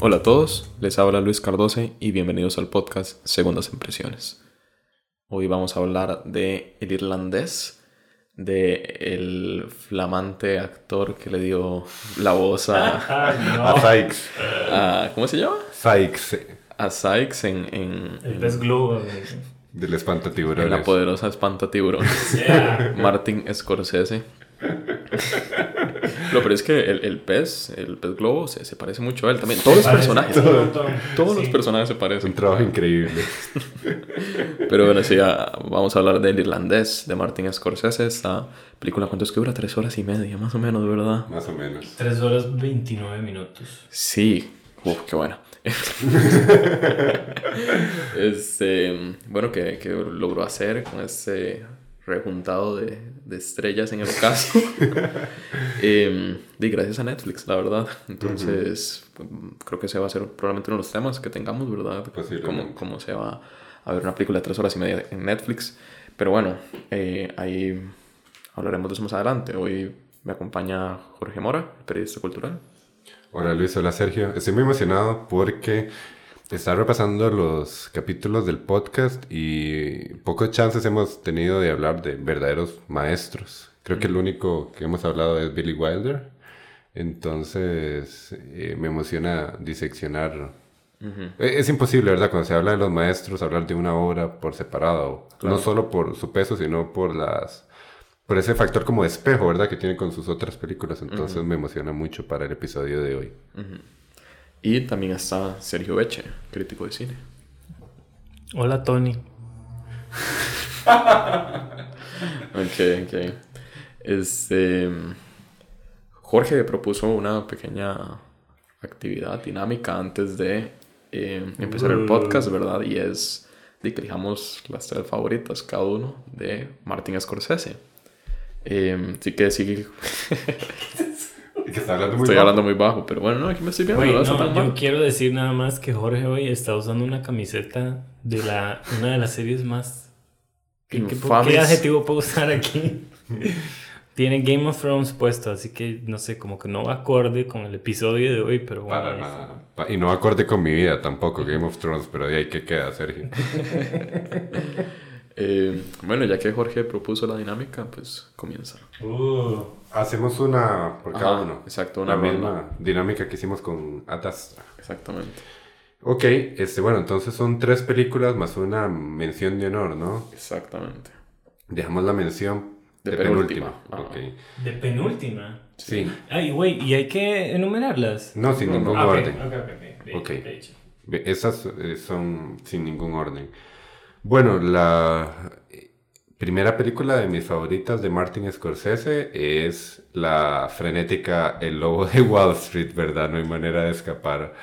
Hola a todos, les habla Luis Cardose y bienvenidos al podcast Segundas Impresiones. Hoy vamos a hablar de El Irlandés, de el flamante actor que le dio la voz a, A Sykes. a- ¿cómo se llama? Sykes. A Sykes en, en, El pez globo. Del espanta en la poderosa espanta tiburón. Yeah. Martin Scorsese. Lo pero es que el, el pez, el pez globo, se, se parece mucho a él también. Todos los personajes, un todos los personajes se Un parecen. trabajo increíble. Pero bueno, sí, ya vamos a hablar del irlandés de Martin Scorsese. Esta película, ¿cuánto es que dura? Tres horas y media, más o menos, ¿verdad? Más o menos. 3 horas 29 minutos. Sí, uf, qué buena. este, bueno, que, que logró hacer con este rejuntado de, de estrellas en el ocaso. Em, y gracias a Netflix, la verdad. Entonces, mm, creo que ese va a ser probablemente uno de los temas que tengamos, ¿verdad? Cómo, cómo se va a ver una película de tres horas y media en Netflix. Pero bueno, eh, ahí hablaremos de eso más adelante. Hoy me acompaña Jorge Mora, periodista cultural. Hola Luis, hola Sergio. Estoy muy emocionado porque está repasando los capítulos del podcast y pocos chances hemos tenido de hablar de verdaderos maestros. Creo que el único que hemos hablado es Billy Wilder. Entonces eh, me emociona diseccionar. Eh, Es imposible, ¿verdad? Cuando se habla de los maestros, hablar de una obra por separado. Claro. No solo por su peso, sino por las por ese factor como de espejo, ¿verdad? Que tiene con sus otras películas. Entonces me emociona mucho para el episodio de hoy. Y también está Sergio Beche, crítico de cine. Hola, Tony. Ok, ok. Este, Jorge propuso una pequeña actividad dinámica antes de eh, empezar el podcast, ¿verdad? Y es de que elijamos las tres favoritas, cada uno, de Martin Scorsese. Eh, así que sí, Y que está hablando muy estoy bajo. hablando muy bajo, pero bueno, no, aquí me estoy viendo, Güey, no yo mal. quiero decir nada más que Jorge hoy está usando una camiseta de la, una de las series más... ¿Qué, qué- qué adjetivo puedo usar aquí? Tiene Game of Thrones puesto, así que no sé, como que no va acorde con el episodio de hoy, pero bueno. Para nada. Y no acorde con mi vida tampoco, Game of Thrones, pero de ahí que queda, Sergio. Eh, bueno, ya que Jorge propuso la dinámica, pues comienza. Uh, Hacemos una por cada Ajá, uno. exacto, una La ronda. misma dinámica que hicimos con Atastra. Exactamente. Ok, este, bueno, entonces son tres películas más una mención de honor, ¿no? Exactamente. Dejamos la mención De de, penúltima. penúltima. Ajá. Ok. de penúltima. Sí. Ay, güey, ¿y hay que enumerarlas? No, sin No, ningún Ah, ok, orden. ok, ok, ok. Ok. De hecho. Ve, Esas eh, son sin ningún orden. Bueno, la primera película de mis favoritas de Martin Scorsese es la frenética El Lobo de Wall Street, ¿verdad? No hay manera de escapar.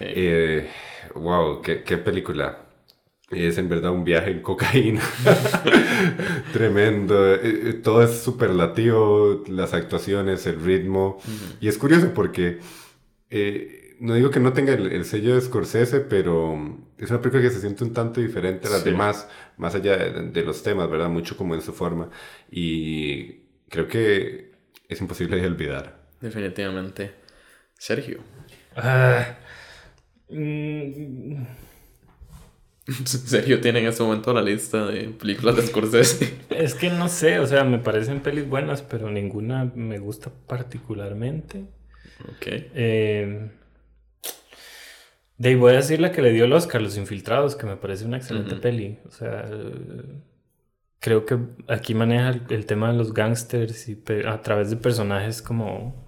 Eh, wow, qué, qué película. Es en verdad un viaje en cocaína. Tremendo. Eh, eh, Todo es superlativo, las actuaciones, el ritmo. Y es curioso porque eh, no digo que no tenga el, el sello de Scorsese, pero es una película que se siente un tanto diferente a las Sí. demás, más allá de, de los temas, ¿verdad? Mucho como en su forma. Y creo que es imposible de olvidar. Definitivamente. Sergio. Ah, mm, Sergio tiene en este momento la lista de películas de Scorsese. es que no sé, o sea, me parecen pelis buenas, pero ninguna me gusta particularmente. ok. Eh, de ahí voy a decir la que le dio el Oscar, Los Infiltrados, que me parece una excelente peli. O sea, creo que aquí maneja el, el tema de los y pe- a través de personajes como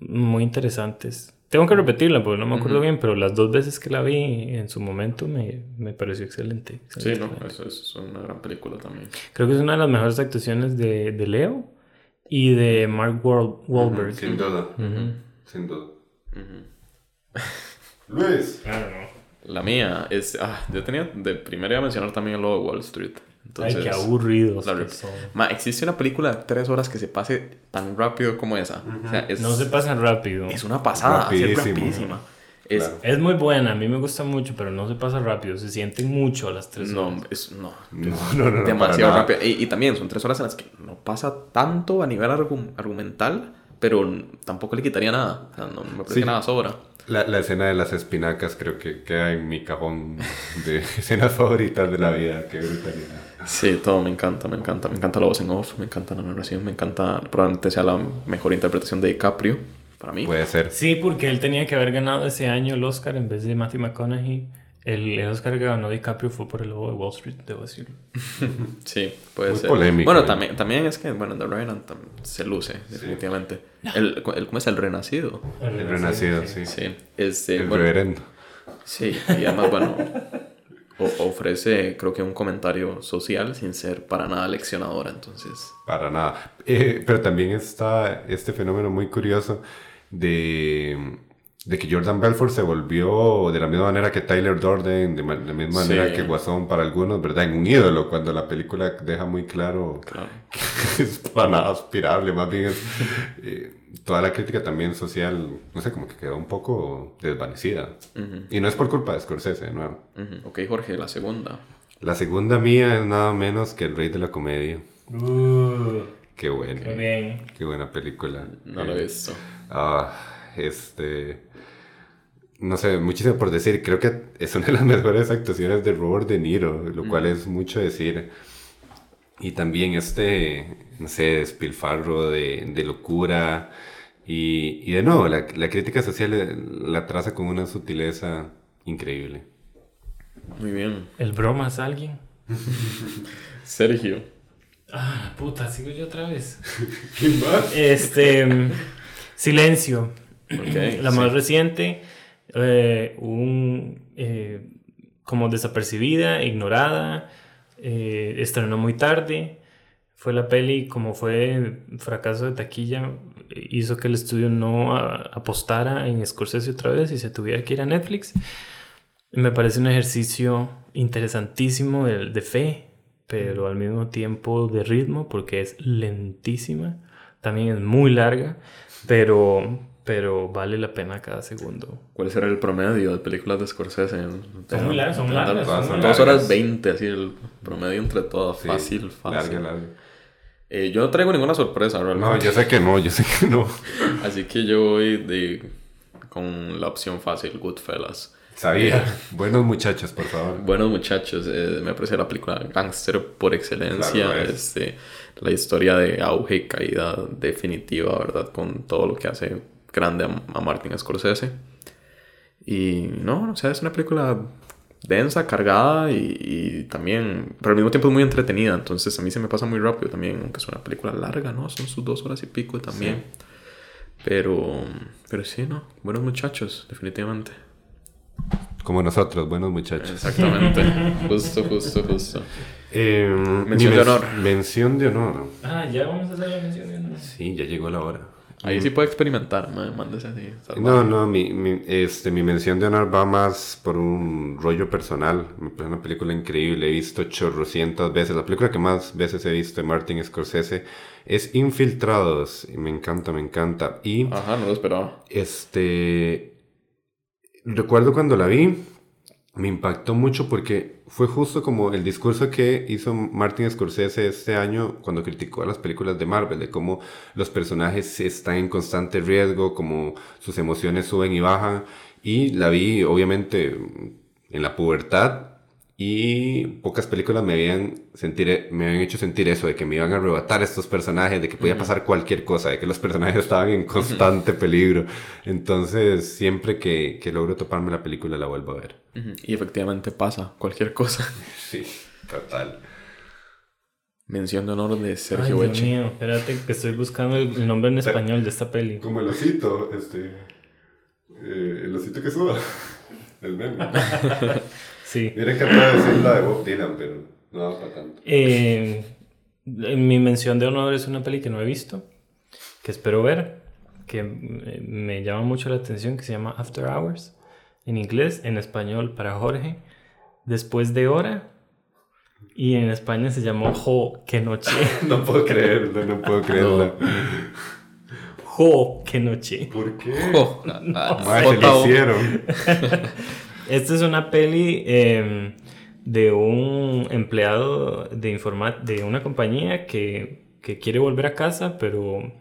muy interesantes. Tengo que repetirla porque no me acuerdo bien, pero las dos veces que la vi en su momento me, me pareció excelente. Sí, no, eso es una gran película también. Creo que es una de las mejores actuaciones de, de Leo y de Mark Wahl- Wahlberg. Sin duda. Sin duda. Luis. Claro, no. La mía es. Ah, yo tenía. De primero iba a mencionar también el logo de Wall Street. Entonces, Ay, qué aburridos la- que son. Ma, existe una película de tres horas que se pase tan rápido como esa. O sea, es, No se pasan rápido. es una pasada. Es rapidísima. Es, Claro. Es muy buena, a mí me gusta mucho, pero no se pasa rápido. Se sienten mucho a las tres No, horas. es, no, No, no, no. no, demasiado rápido. Y, y también son tres horas en las que no pasa tanto a nivel argu- argumental, pero tampoco le quitaría nada. O sea, no me parece Sí. que nada sobra. La, la escena de las espinacas creo que queda en mi cajón de escenas favoritas de la vida. Qué brutalidad. Sí, todo me encanta, me encanta. Me encanta la voz en off, me encanta la narración, me encanta. Probablemente sea la mejor interpretación de DiCaprio para mí. Puede ser. Sí, porque él tenía que haber ganado ese año el Oscar en vez de Matthew McConaughey. El, el Oscar que ganó DiCaprio fue por el lobo de Wall Street, debo decirlo. Sí, puede Muy ser. polémico, bueno, eh. también, también es que, bueno, The Revenant se luce, definitivamente. El, el- ¿Cómo es el renacido? El renacido, sí. Sí, este, El bueno, reverendo. sí, y además, bueno, o- ofrece, creo que un comentario social sin ser para nada leccionadora, entonces. Para nada. Eh, pero también está este fenómeno muy curioso de, de que Jordan Belfort se volvió de la misma manera que Tyler Durden, de la misma Sí. manera que Guasón para algunos, ¿verdad? En un ídolo, cuando la película deja muy claro Claro. que es para nada aspirable, más bien es, eh, toda la crítica también social, no sé, como que quedó un poco desvanecida. Y no es por culpa de Scorsese, de nuevo. Ujú. Ok, Jorge, la segunda. La segunda mía es nada menos que El Rey de la Comedia. Uh, Qué bueno. qué bien. Qué buena película. No lo he visto. Ah, este. No sé, muchísimo por decir. Creo que es una de las mejores actuaciones de Robert De Niro, lo cual es mucho decir. Y también este, no sé, despilfarro de, de locura. Y, y de nuevo, la, la crítica social la traza con una sutileza increíble. Muy bien. ¿El bromas alguien? Sergio. Ah, puta, sigo yo otra vez. Este. mm, Silencio. Ok. La sí. más reciente. Eh, un. eh, como desapercibida, ignorada. eh, estrenó muy tarde. Fue la peli, como fue fracaso de taquilla, hizo que el estudio no apostara en Scorsese otra vez y se tuviera que ir a Netflix. Me parece un ejercicio interesantísimo de fe, pero al mismo tiempo de ritmo, porque es lentísima. También es muy larga, pero, pero vale la pena cada segundo. ¿Cuál será el promedio de películas de Scorsese? Son muy largas, son largas. Dos largas. horas veinte, así el promedio entre todas. Sí, fácil, fácil. larga, larga. Eh, yo no traigo ninguna sorpresa, No, realmente. yo sé que no, yo sé que no. Así que yo voy de, con la opción fácil, Goodfellas. Sabía. Buenos muchachos, por favor. Buenos muchachos, eh, me parece la película gangster por excelencia. Claro, es. este, la historia de auge y caída definitiva, ¿verdad? Con todo lo que hace grande a, a Martin Scorsese. Y no, o sea, es una película densa, cargada y, y también, pero al mismo tiempo es muy entretenida. Entonces a mí se me pasa muy rápido también, aunque es una película larga, ¿no? Son sus dos horas y pico también. Pero, pero sí, ¿no? Buenos muchachos, definitivamente. Como nosotros, buenos muchachos. Exactamente. justo, justo, justo. Eh, Mención de honor. Mención de honor. Ah, ya vamos a hacer la mención. de honor. Sí, ya llegó la hora. Ahí sí puede experimentar, ma- mándese así. No, no, mi, mi- este, mi mención de honor va más por un rollo personal. Me parece una película increíble. He visto chorrocientas veces. La película que más veces he visto de Martin Scorsese es Infiltrados. Y me encanta, me encanta. Y Ajá, no lo esperaba. este. Recuerdo cuando la vi, me impactó mucho porque fue justo como el discurso que hizo Martin Scorsese este año cuando criticó a las películas de Marvel, de cómo los personajes están en constante riesgo, como sus emociones suben y bajan. Y la vi, obviamente, en la pubertad. Y pocas películas me habían, sentir, me habían hecho sentir eso, de que me iban a arrebatar estos personajes, de que podía pasar cualquier cosa, de que los personajes estaban en constante peligro. Entonces, siempre que, que logro toparme la película, la vuelvo a ver. Y efectivamente pasa cualquier cosa. Sí, total. Mención de honor de Ay, Sergio Dios Eche. mío, espérate que estoy buscando el, nombre en español de esta peli. Como el osito, este. el osito que suda. El meme. Sí. Que acaba de decir la de Bob Dylan, pero no va para tanto. Eh, mi mención de honor es una peli que no he visto, que espero ver, que me llama mucho la atención, que se llama After Hours, en inglés, en español para Jorge, después de hora, y en España se llamó Jo, que noche. No puedo creerlo, no puedo creerlo. Jo, que noche. ¿Por qué? Ah, Mae, se lo J.O. hicieron. Esta es una peli eh, de un empleado de, informa de una compañía que, que quiere volver a casa, pero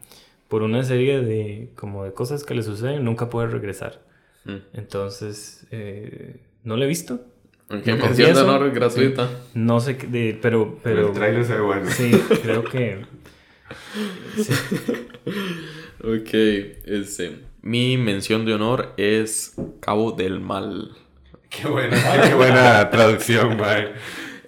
por una serie de, como de cosas que le suceden, nunca puede regresar. Mm. Entonces, eh, no la he visto. Ok, Lo mención de honor gratuita. No sé, qué de, pero, Pero pero el trailer se ve bueno. sí, creo que sí. Ok, este, mi mención de honor es Cabo del Mal. Qué buena, qué buena traducción, mae.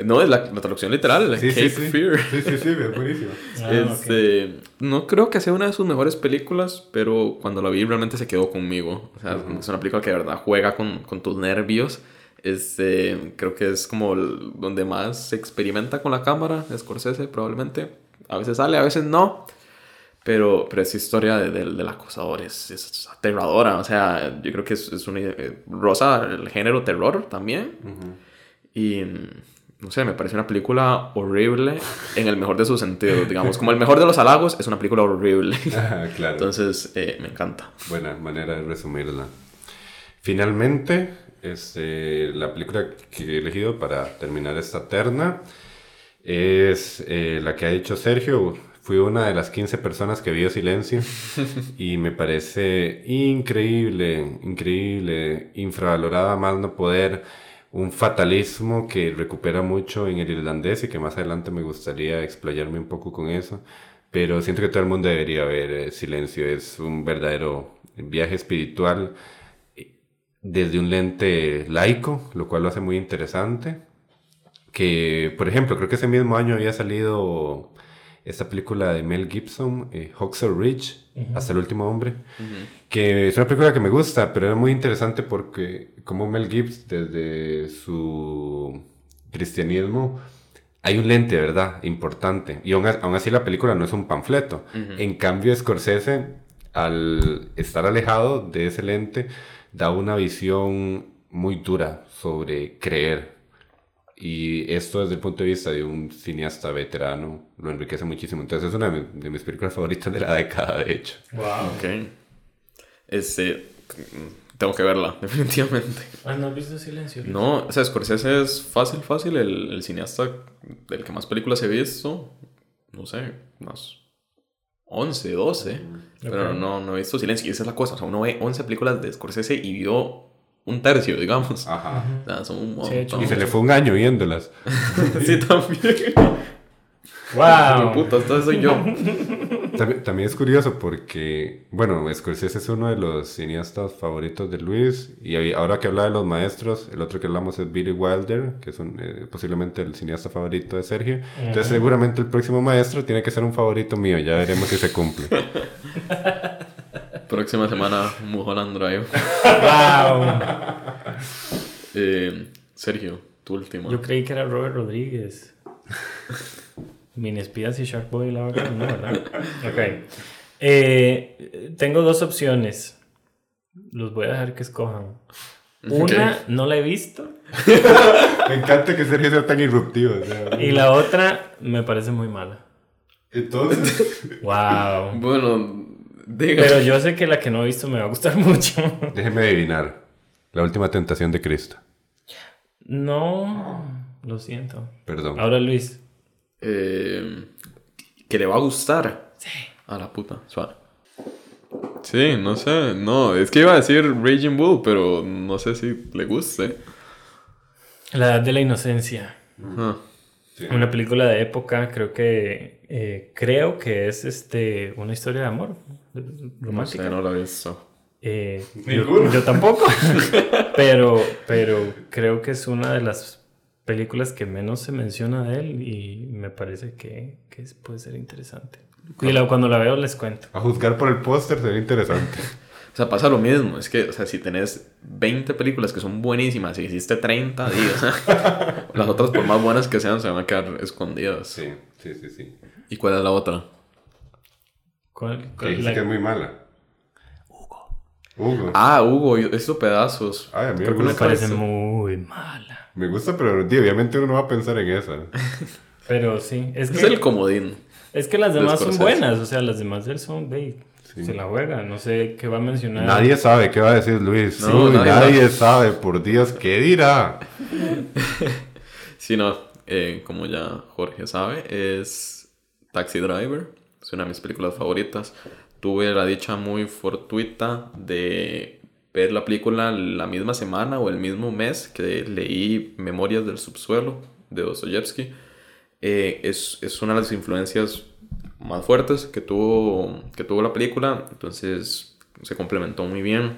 No, es la, la traducción literal, Sí, Cape sí, sí. Fear. Sí, sí, sí, es buenísimo. Ah, Este, No creo que sea una de sus mejores películas, pero cuando la vi realmente se quedó conmigo. O sea, es una película que de verdad juega con, con tus nervios. Este, creo que es como el- donde más se experimenta con la cámara, Scorsese probablemente. A veces sale, a veces no. Pero, pero esa historia de- del del acosador es, es aterradora. O sea, yo creo que es, es una... eh, rosa el género terror también. Y mm, no sé, me parece una película horrible en el mejor de sus sentidos. Digamos, como el mejor de los halagos, es una película horrible. Ajá, claro. Entonces, eh, me encanta. Buena manera de resumirla. Finalmente, este, la película que he elegido para terminar esta terna es eh, la que ha dicho Sergio. Fui una de las 15 personas que vio Silencio y me parece increíble, increíble, infravalorada más no poder, un fatalismo que recupera mucho en el irlandés y que más adelante me gustaría explayarme un poco con eso. Pero siento que todo el mundo debería ver eh, Silencio, es un verdadero viaje espiritual eh, desde un lente laico, lo cual lo hace muy interesante. Que, por ejemplo, creo que ese mismo año había salido esta película de Mel Gibson, eh, Hacksaw Ridge, Hasta el último hombre, que es una película que me gusta, pero era muy interesante porque como Mel Gibson, desde su cristianismo, hay un lente, ¿verdad? Importante. Y aún así la película no es un panfleto. En cambio, Scorsese, al estar alejado de ese lente, da una visión muy dura sobre creer. Y esto desde el punto de vista de un cineasta veterano lo enriquece muchísimo. Entonces es una de mis, de mis películas favoritas de la década, de hecho. Wow. Ok. Este. Tengo que verla, definitivamente. Ah, ¿no has visto Silencio? No, o sea, Scorsese es fácil, fácil. El, el cineasta del que más películas he visto. No sé, unas 11, 12. Pero Ok. no, no he visto Silencio. Y esa es la cosa. O sea, uno ve 11 películas de Scorsese y vio un tercio, digamos. Ajá. O sea, son un Sí, montón. Y se le fue un año viéndolas. sí, también. ¡Wow! Puta, entonces soy yo. También, también es curioso porque, bueno, Scorsese es uno de los cineastas favoritos de Luis. Y ahora que habla de los maestros, el otro que hablamos es Billy Wilder, que es un, eh, posiblemente el cineasta favorito de Sergio. Entonces, seguramente el próximo maestro tiene que ser un favorito mío. Ya veremos si se cumple. Próxima semana, Mulholland Drive. ¡Wow! Eh, Sergio, tu última. Yo creí que era Robert Rodríguez. Mini espías y Shark Boy, la verdad, no, ¿verdad? Ok. Eh, tengo dos opciones. Los voy a dejar que escojan. Una, no la he visto. Me encanta que Sergio sea tan irruptivo. o sea. Y la otra me parece muy mala. Entonces, ¡Wow! Bueno, Pero yo sé que la que no he visto me va a gustar mucho. déjeme adivinar. La última tentación de Cristo. No, lo siento. Perdón. Ahora Luis. Eh, que le va a gustar. Sí. A la puta, suave. Sí, no sé. No, es que iba a decir Raging Bull, pero no sé si le guste. La edad de la inocencia. Ajá. Una película de época, creo que eh, creo que es este una historia de amor No romántica. sé, no la he visto. Eh, Ninguno. yo, yo tampoco, pero pero creo que es una de las películas que menos se menciona de él y me parece que, que puede ser interesante. Y la- cuando la veo les cuento. A juzgar por el póster sería interesante. O sea, pasa lo mismo. Es que, o sea, si tenés 20 películas que son buenísimas y hiciste 30, días, las otras, por más buenas que sean, se van a quedar escondidas. Sí, sí, sí, sí. ¿Y cuál es la otra? ¿Cuál- Que cuál- dice la- que es muy mala. Hugo. Hugo. Ah, Hugo, esos pedazos. Ay, a mí me Creo que me gusta. parece eso. muy mala. Me gusta, pero tío, obviamente uno no va a pensar en esa. Pero sí, es Es que, el comodín. es que las de demás son buenas, o sea, las demás de él son, ve, Sí. se la juega, no sé qué va a mencionar. Nadie sabe qué va a decir Luis. No, Uy, nadie nadie, sabe. por Dios, ¿qué dirá? Sí, no, eh, como ya Jorge sabe, es Taxi Driver. Es una de mis películas favoritas. Tuve la dicha muy fortuita de ver la película la misma semana o el mismo mes que leí Memorias del Subsuelo de Dostoyevsky. Eh, es, es, una de las influencias más fuertes que tuvo, que tuvo la película, entonces se complementó muy bien.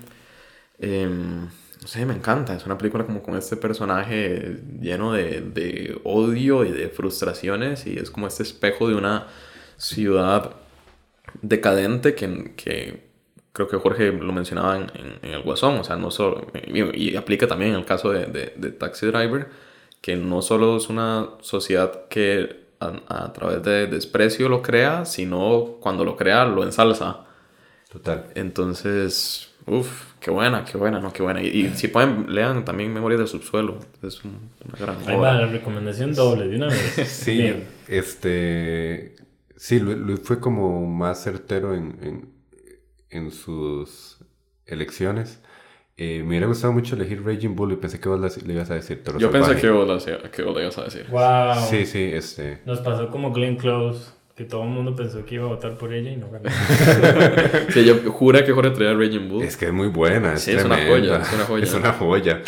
Em, no sé, me encanta, es una película como con este personaje lleno de, de odio y de frustraciones y es como este espejo de una ciudad decadente que, que creo que Jorge lo mencionaba en, en, el Guasón, o sea, no solo, y, aplica también en el caso de, de, de, Taxi Driver, que no solo es una sociedad que a, través de desprecio lo crea, sino cuando lo crea lo ensalza. Total. Entonces, uff, qué buena, qué buena, no, qué buena. Y, si pueden, lean también Memorias del Subsuelo, es una gran Ahí va la recomendación doble de una vez. sí, este... Sí, Luis fue como más certero en en sus elecciones. Eh, me hubiera gustado mucho elegir Raging Bull y pensé que vos le ibas a decir Yo pensé que vos, que vos le ibas a decir. Wow. Sí, sí, este. Nos pasó como Glenn Close, que todo el mundo pensó que iba a votar por ella y no ganó. sí, yo jura que Jorge traía Raging Bull. Es que es muy buena, es, sí, es una joya, es una joya. Es una joya.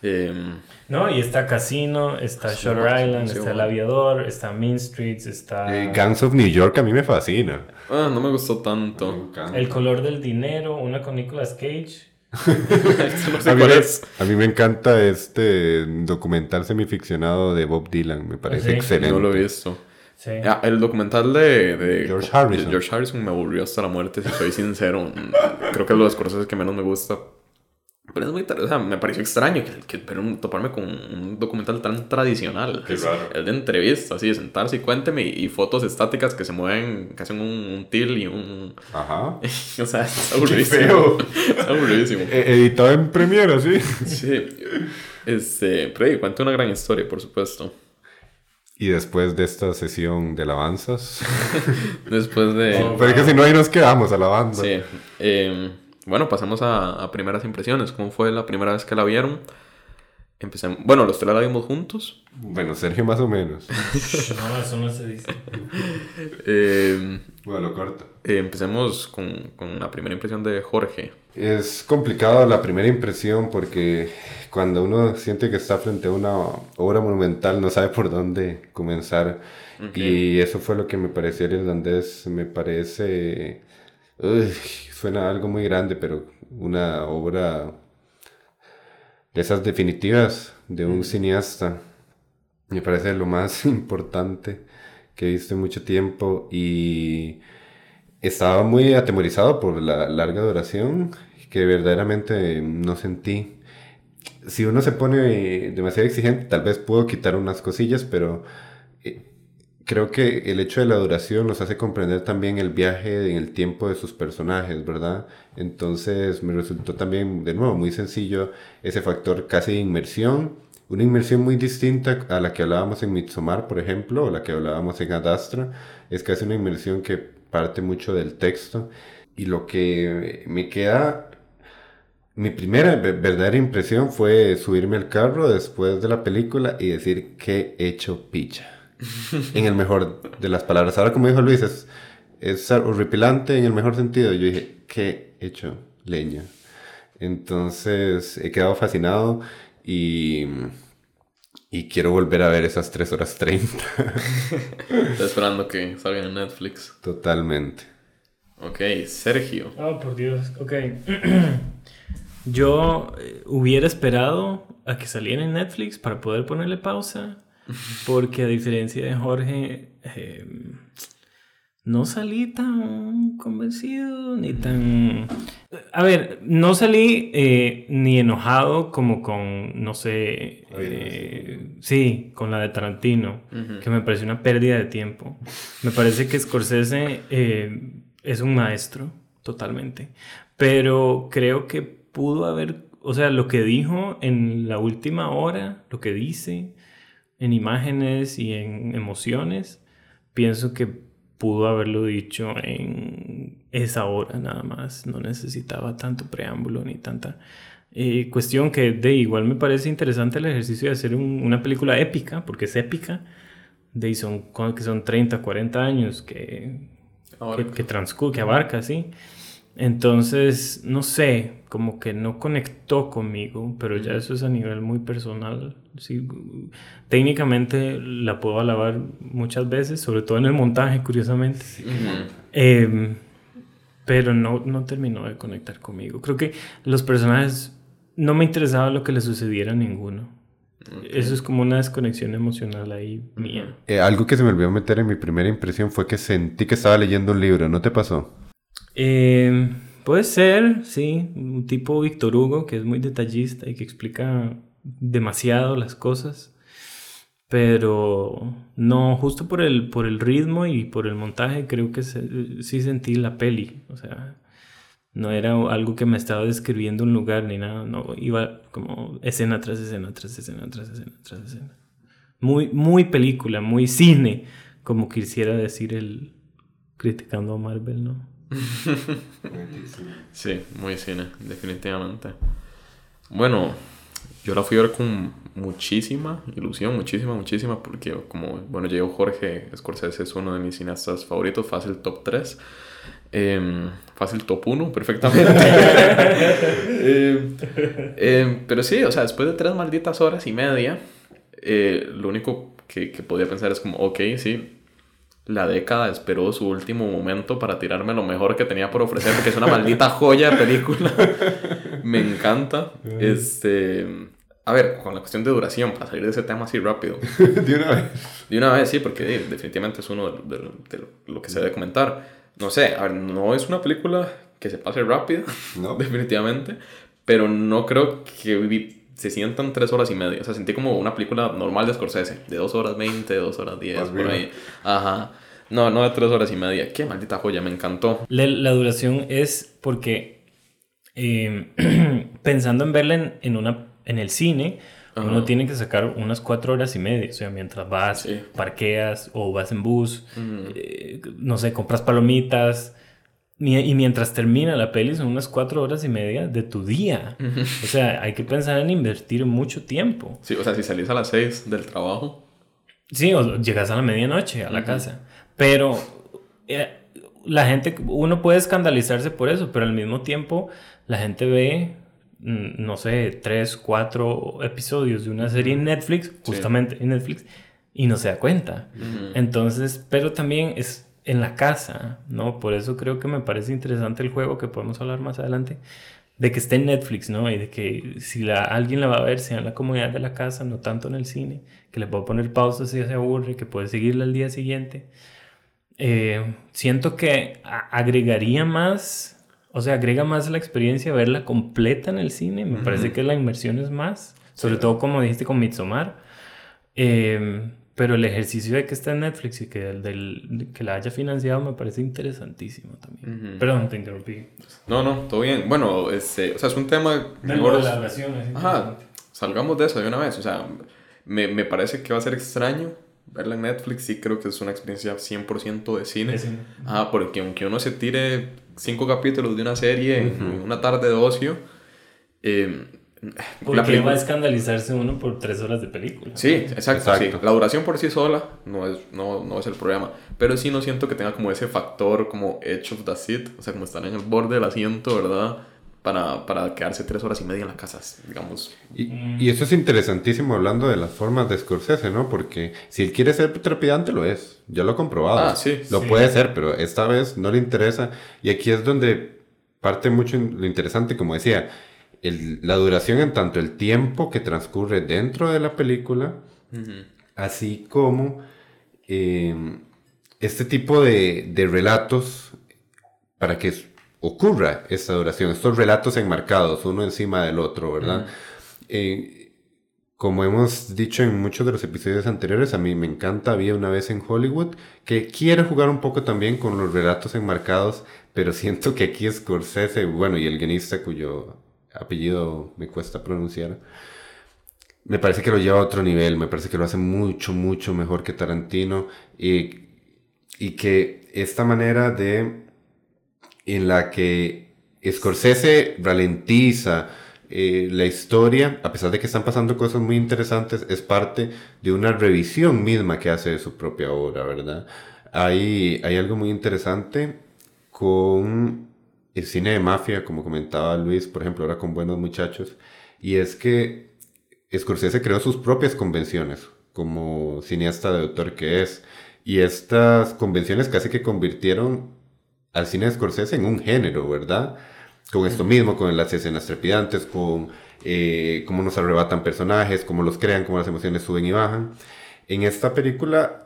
Em, no, y está Casino, está Shutter Island, está El Aviador, está Mean Streets, está... Eh, Gangs of New York a mí me fascina. Ah, no me gustó tanto. El color del dinero, una con Nicolas Cage. A, mí me, a, mí me, encanta este documental semificcionado de Bob Dylan, me parece excelente. No lo he visto. Sí. Ah, el documental de, de, George Harrison. George Harrison me aburrió hasta la muerte, si soy sincero. Creo que es de las cosas que menos me gusta pero es muy o sea, me pareció extraño que, que toparme con un documental tan tradicional. es, el de entrevista, así de sentarse y cuénteme y, fotos estáticas que se mueven, que hacen un, til y un. Ajá. o sea, es aburridísimo. es aburridísimo. E, editado en Premiere, sí. sí. Este, pero cuenta una gran historia, por supuesto. Y después de esta sesión de alabanzas. después de. pero es que si no, ahí nos quedamos alabando. Sí. Eh, bueno, pasamos a, primeras impresiones. ¿Cómo fue la primera vez que la vieron? Empecemos. Bueno, los tres la vimos juntos. Bueno, Sergio más o menos. no, eso no se dice. eh, bueno, corto. Eh, empecemos con, con, la primera impresión de Jorge. Es complicado la primera impresión porque cuando uno siente que está frente a una obra monumental no sabe por dónde comenzar. Y eso fue lo que me pareció el irlandés. Me parece... Uy, suena algo muy grande, pero una obra de esas definitivas de un cineasta. Me parece lo más importante que he visto en mucho tiempo y estaba muy atemorizado por la larga duración que verdaderamente no sentí. Si uno se pone demasiado exigente, tal vez puedo quitar unas cosillas, pero creo que el hecho de la duración nos hace comprender también el viaje en el tiempo de sus personajes, ¿verdad? Entonces me resultó también, de nuevo, muy sencillo ese factor casi de inmersión, una inmersión muy distinta a la que hablábamos en Midsommar, por ejemplo, o la que hablábamos en Adastra, es casi una inmersión que parte mucho del texto y lo que me queda mi primera verdadera impresión fue subirme al carro después de la película y decir que he hecho picha. En el mejor de las palabras. Ahora, como dijo Luis, es, es horripilante en el mejor sentido. Yo dije, ¿qué he hecho? Leña. Entonces, he quedado fascinado y, y quiero volver a ver esas 3 horas 30. Estoy esperando que salga en Netflix. Totalmente. Ok, Sergio. Oh, por Dios. Ok. Yo eh, hubiera esperado a que saliera en Netflix para poder ponerle pausa porque a diferencia de Jorge, em, no salí tan convencido ni tan... A ver, no salí eh, ni enojado como con, no sé, eh, sí, con la de Tarantino, que me pareció una pérdida de tiempo. Me parece que Scorsese eh, es un maestro, totalmente, pero creo que pudo haber, o sea, lo que dijo en la última hora, lo que dice, en imágenes y en emociones, pienso que pudo haberlo dicho en esa hora nada más. No necesitaba tanto preámbulo ni tanta eh, cuestión que de igual me parece interesante el ejercicio de hacer una película épica, porque es épica. De son, que son 30, 40 años que, que, que, que abarca, sí. Entonces, no sé, como que no conectó conmigo, pero ya eso es a nivel muy personal. Sí, técnicamente la puedo alabar muchas veces, sobre todo en el montaje, curiosamente. Em, pero no, no terminó de conectar conmigo. Creo que los personajes no me interesaba lo que le sucediera a ninguno. Eso es como una desconexión emocional ahí mía. Eh, algo que se me olvidó meter en mi primera impresión fue que sentí que estaba leyendo un libro, ¿no te pasó? Eh, puede ser, sí, un tipo Víctor Hugo que es muy detallista y que explica demasiado las cosas. Pero no, justo por el, por el ritmo y por el montaje creo que sí sentí la peli. O sea, no era algo que me estaba describiendo un lugar ni nada, no, iba como escena tras escena, tras escena, tras escena, tras escena. Muy, muy película, muy cine, como quisiera decir el criticando a Marvel, ¿no? Sí, muy cine, definitivamente. Bueno, yo la fui a ver con muchísima ilusión, muchísima, muchísima, porque como, bueno, yo Jorge Scorsese es uno de mis cineastas favoritos, fácil top 3. Em, fácil top 1, perfectamente. Em, em, pero sí, o sea, después de tres malditas horas y media, eh, lo único que, que podía pensar es como, ok, sí, la década esperó su último momento para tirarme lo mejor que tenía por ofrecer, porque es una maldita joya de película. Me encanta. Este. A ver, con la cuestión de duración, para salir de ese tema así rápido. de una vez. De una vez, sí, porque definitivamente es uno de, lo que se debe comentar. No sé, a ver, no es una película que se pase rápido, no. definitivamente, pero no creo que se sientan tres horas y media. O sea, sentí como una película normal de Scorsese, de dos horas veinte, dos horas diez, por ahí. Ajá. No, no de tres horas y media. Qué maldita joya, me encantó. La, duración es porque eh, pensando en verla en, una, en el cine, uno tiene que sacar unas cuatro horas y media. O sea, mientras vas, parqueas o vas en bus, eh, no sé, compras palomitas. Y mientras termina la peli son unas cuatro horas y media de tu día. O sea, hay que pensar en invertir mucho tiempo. Sí, o sea, si salís a las seis del trabajo. Sí, o llegas a la medianoche a la casa. Pero eh, la gente, uno puede escandalizarse por eso, pero al mismo tiempo la gente ve, mm, no sé, tres, cuatro episodios de una serie en Netflix, justamente en Netflix, y no se da cuenta. Entonces, pero también es en la casa, ¿no? Por eso creo que me parece interesante el juego, que podemos hablar más adelante, de que esté en Netflix, ¿no? Y de que si la, alguien la va a ver, sea en la comodidad de la casa, no tanto en el cine, que le puedo poner pausa si se aburre, que puede seguirla al día siguiente. Eh, siento que agregaría más, o sea, agrega más la experiencia verla completa en el cine. Me parece que la inmersión es más, sobre todo como dijiste con Midsommar. Eh, pero el ejercicio de que está en Netflix y que, del, que la haya financiado me parece interesantísimo también. Perdón, te interrumpí. No, no, todo bien. Bueno, este, o sea, es un tema... De la relación, Ajá, salgamos de eso de una vez. O sea, me, me parece que va a ser extraño verla en Netflix sí creo que es una experiencia 100% de cine. Ah, porque aunque uno se tire cinco capítulos de una serie en una tarde de ocio, eh, ¿Por qué va a escandalizarse uno por tres horas de película? Sí, exacto, La duración por sí sola no es, no, no es el problema. Pero sí no siento que tenga como ese factor como edge of the seat. O sea, como estar en el borde del asiento, ¿verdad? para, para, quedarse tres horas y media en la casa, digamos. Y, y, eso es interesantísimo hablando de las formas de Scorsese, ¿no? Porque si él quiere ser trepidante, lo es. Ya lo he comprobado. Ah, sí. Lo puede ser, pero esta vez no le interesa. Y aquí es donde parte mucho lo interesante, como decía, el, la duración en tanto el tiempo que transcurre dentro de la película, así como eh, este tipo de, de relatos para que ocurra esta duración, estos relatos enmarcados uno encima del otro, ¿verdad? Eh, como hemos dicho en muchos de los episodios anteriores, a mí me encanta, había una vez en Hollywood, que quiere jugar un poco también con los relatos enmarcados, pero siento que aquí Scorsese, bueno, y el guionista cuyo apellido me cuesta pronunciar, me parece que lo lleva a otro nivel, me parece que lo hace mucho, mucho mejor que Tarantino y, y que esta manera de en la que Scorsese ralentiza eh, la historia, a pesar de que están pasando cosas muy interesantes, es parte de una revisión misma que hace de su propia obra, ¿verdad? Hay, hay algo muy interesante con el cine de mafia, como comentaba Luis, por ejemplo, ahora con Buenos Muchachos, y es que Scorsese creó sus propias convenciones como cineasta de autor que es, y estas convenciones casi que convirtieron al cine de Scorsese en un género, ¿verdad? Con esto mismo, con las escenas trepidantes, con eh, cómo nos arrebatan personajes, cómo los crean, cómo las emociones suben y bajan. En esta película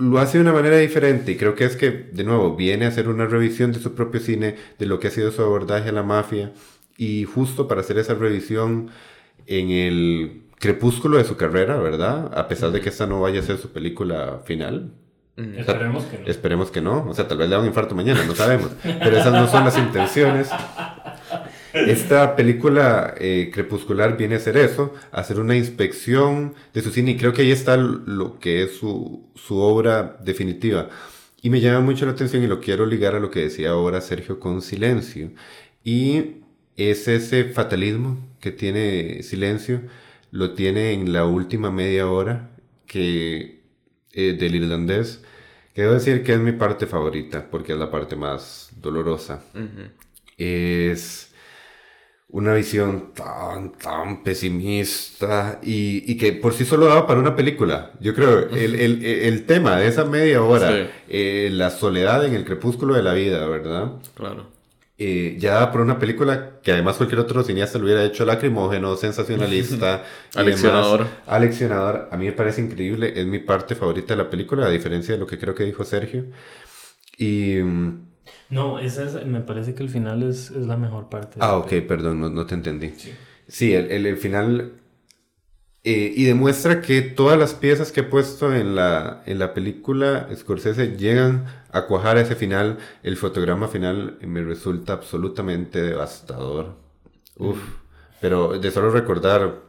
lo hace de una manera diferente y creo que es que, de nuevo, viene a hacer una revisión de su propio cine, de lo que ha sido su abordaje a la mafia y justo para hacer esa revisión en el crepúsculo de su carrera, ¿verdad? A pesar de que esta no vaya a ser su película final. esperemos que no. Esperemos que no. O sea, tal vez le da un infarto mañana, no sabemos. Pero esas no son las intenciones. Esta película eh, crepuscular viene a ser eso, a hacer una inspección de su cine y creo que ahí está lo que es su, su obra definitiva. Y me llama mucho la atención y lo quiero ligar a lo que decía ahora Sergio con Silencio. Y es ese fatalismo que tiene Silencio, lo tiene en la última media hora que, eh, del irlandés, que debo decir que es mi parte favorita, porque es la parte más dolorosa. Es una visión tan, tan pesimista y, que por sí solo daba para una película. Yo creo, el, el, el tema de esa media hora, eh, la soledad en el crepúsculo de la vida, ¿verdad? Claro. Eh, ya daba para una película que además cualquier otro cineasta lo hubiera hecho lacrimógeno, sensacionalista. Aleccionador. Aleccionador. A mí me parece increíble, es mi parte favorita de la película, a diferencia de lo que creo que dijo Sergio. Y... No, esa es, me parece que el final es, es la mejor parte. Ah, ok, perdón, no, no, te entendí. Sí, el, el, el final... Eh, y demuestra que todas las piezas que he puesto en la, en la película Scorsese llegan a cuajar ese final. El fotograma final me resulta absolutamente devastador. Uf. Pero de solo recordar,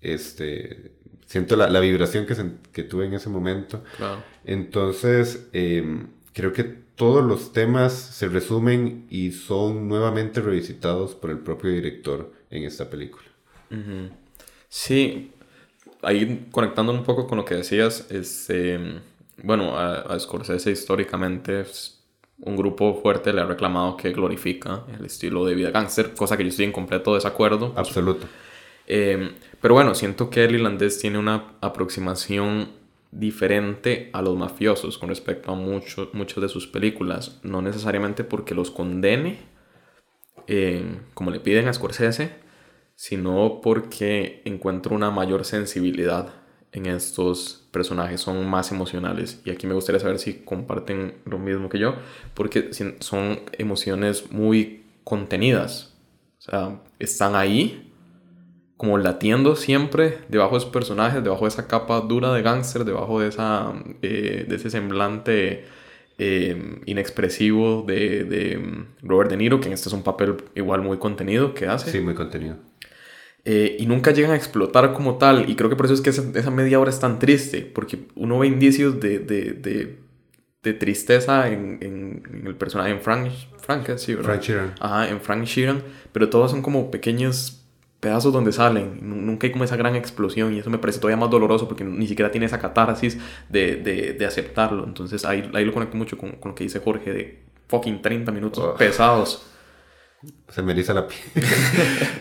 este, siento la, la vibración que, que, tuve en ese momento. Claro. Entonces, eh, creo que todos los temas se resumen y son nuevamente revisitados por el propio director en esta película. Sí, ahí conectando un poco con lo que decías, es, este, bueno, a, Scorsese históricamente un grupo fuerte le ha reclamado que glorifica el estilo de vida gangster, cosa que yo estoy en completo desacuerdo. Absoluto. Eh, pero bueno, siento que el irlandés tiene una aproximación diferente a los mafiosos con respecto a muchos muchas de sus películas. No necesariamente porque los condene, eh, como le piden a Scorsese, sino porque encuentro una mayor sensibilidad en estos personajes, son más emocionales. Y aquí me gustaría saber si comparten lo mismo que yo, porque son emociones muy contenidas. O sea, están ahí, como latiendo siempre debajo de esos personajes, debajo de esa capa dura de gángster, debajo de, esa, eh, de ese semblante eh, inexpresivo de, de, Robert De Niro, que en este es un papel igual muy contenido que hace. Sí, muy contenido. Eh, y nunca llegan a explotar como tal, y creo que por eso es que esa, esa media hora es tan triste, porque uno ve indicios de, de, de tristeza en, en, el personaje, en Frank, Frank, sí, ¿verdad? Frank Sheeran. Ajá, en Frank Sheeran, pero todos son como pequeños pedazos donde salen. Nunca hay como esa gran explosión y eso me parece todavía más doloroso porque ni siquiera tiene esa catarsis de, de, de aceptarlo. Entonces ahí, ahí lo conecto mucho con, con, lo que dice Jorge de fucking 30 minutos pesados. Se me eriza la piel.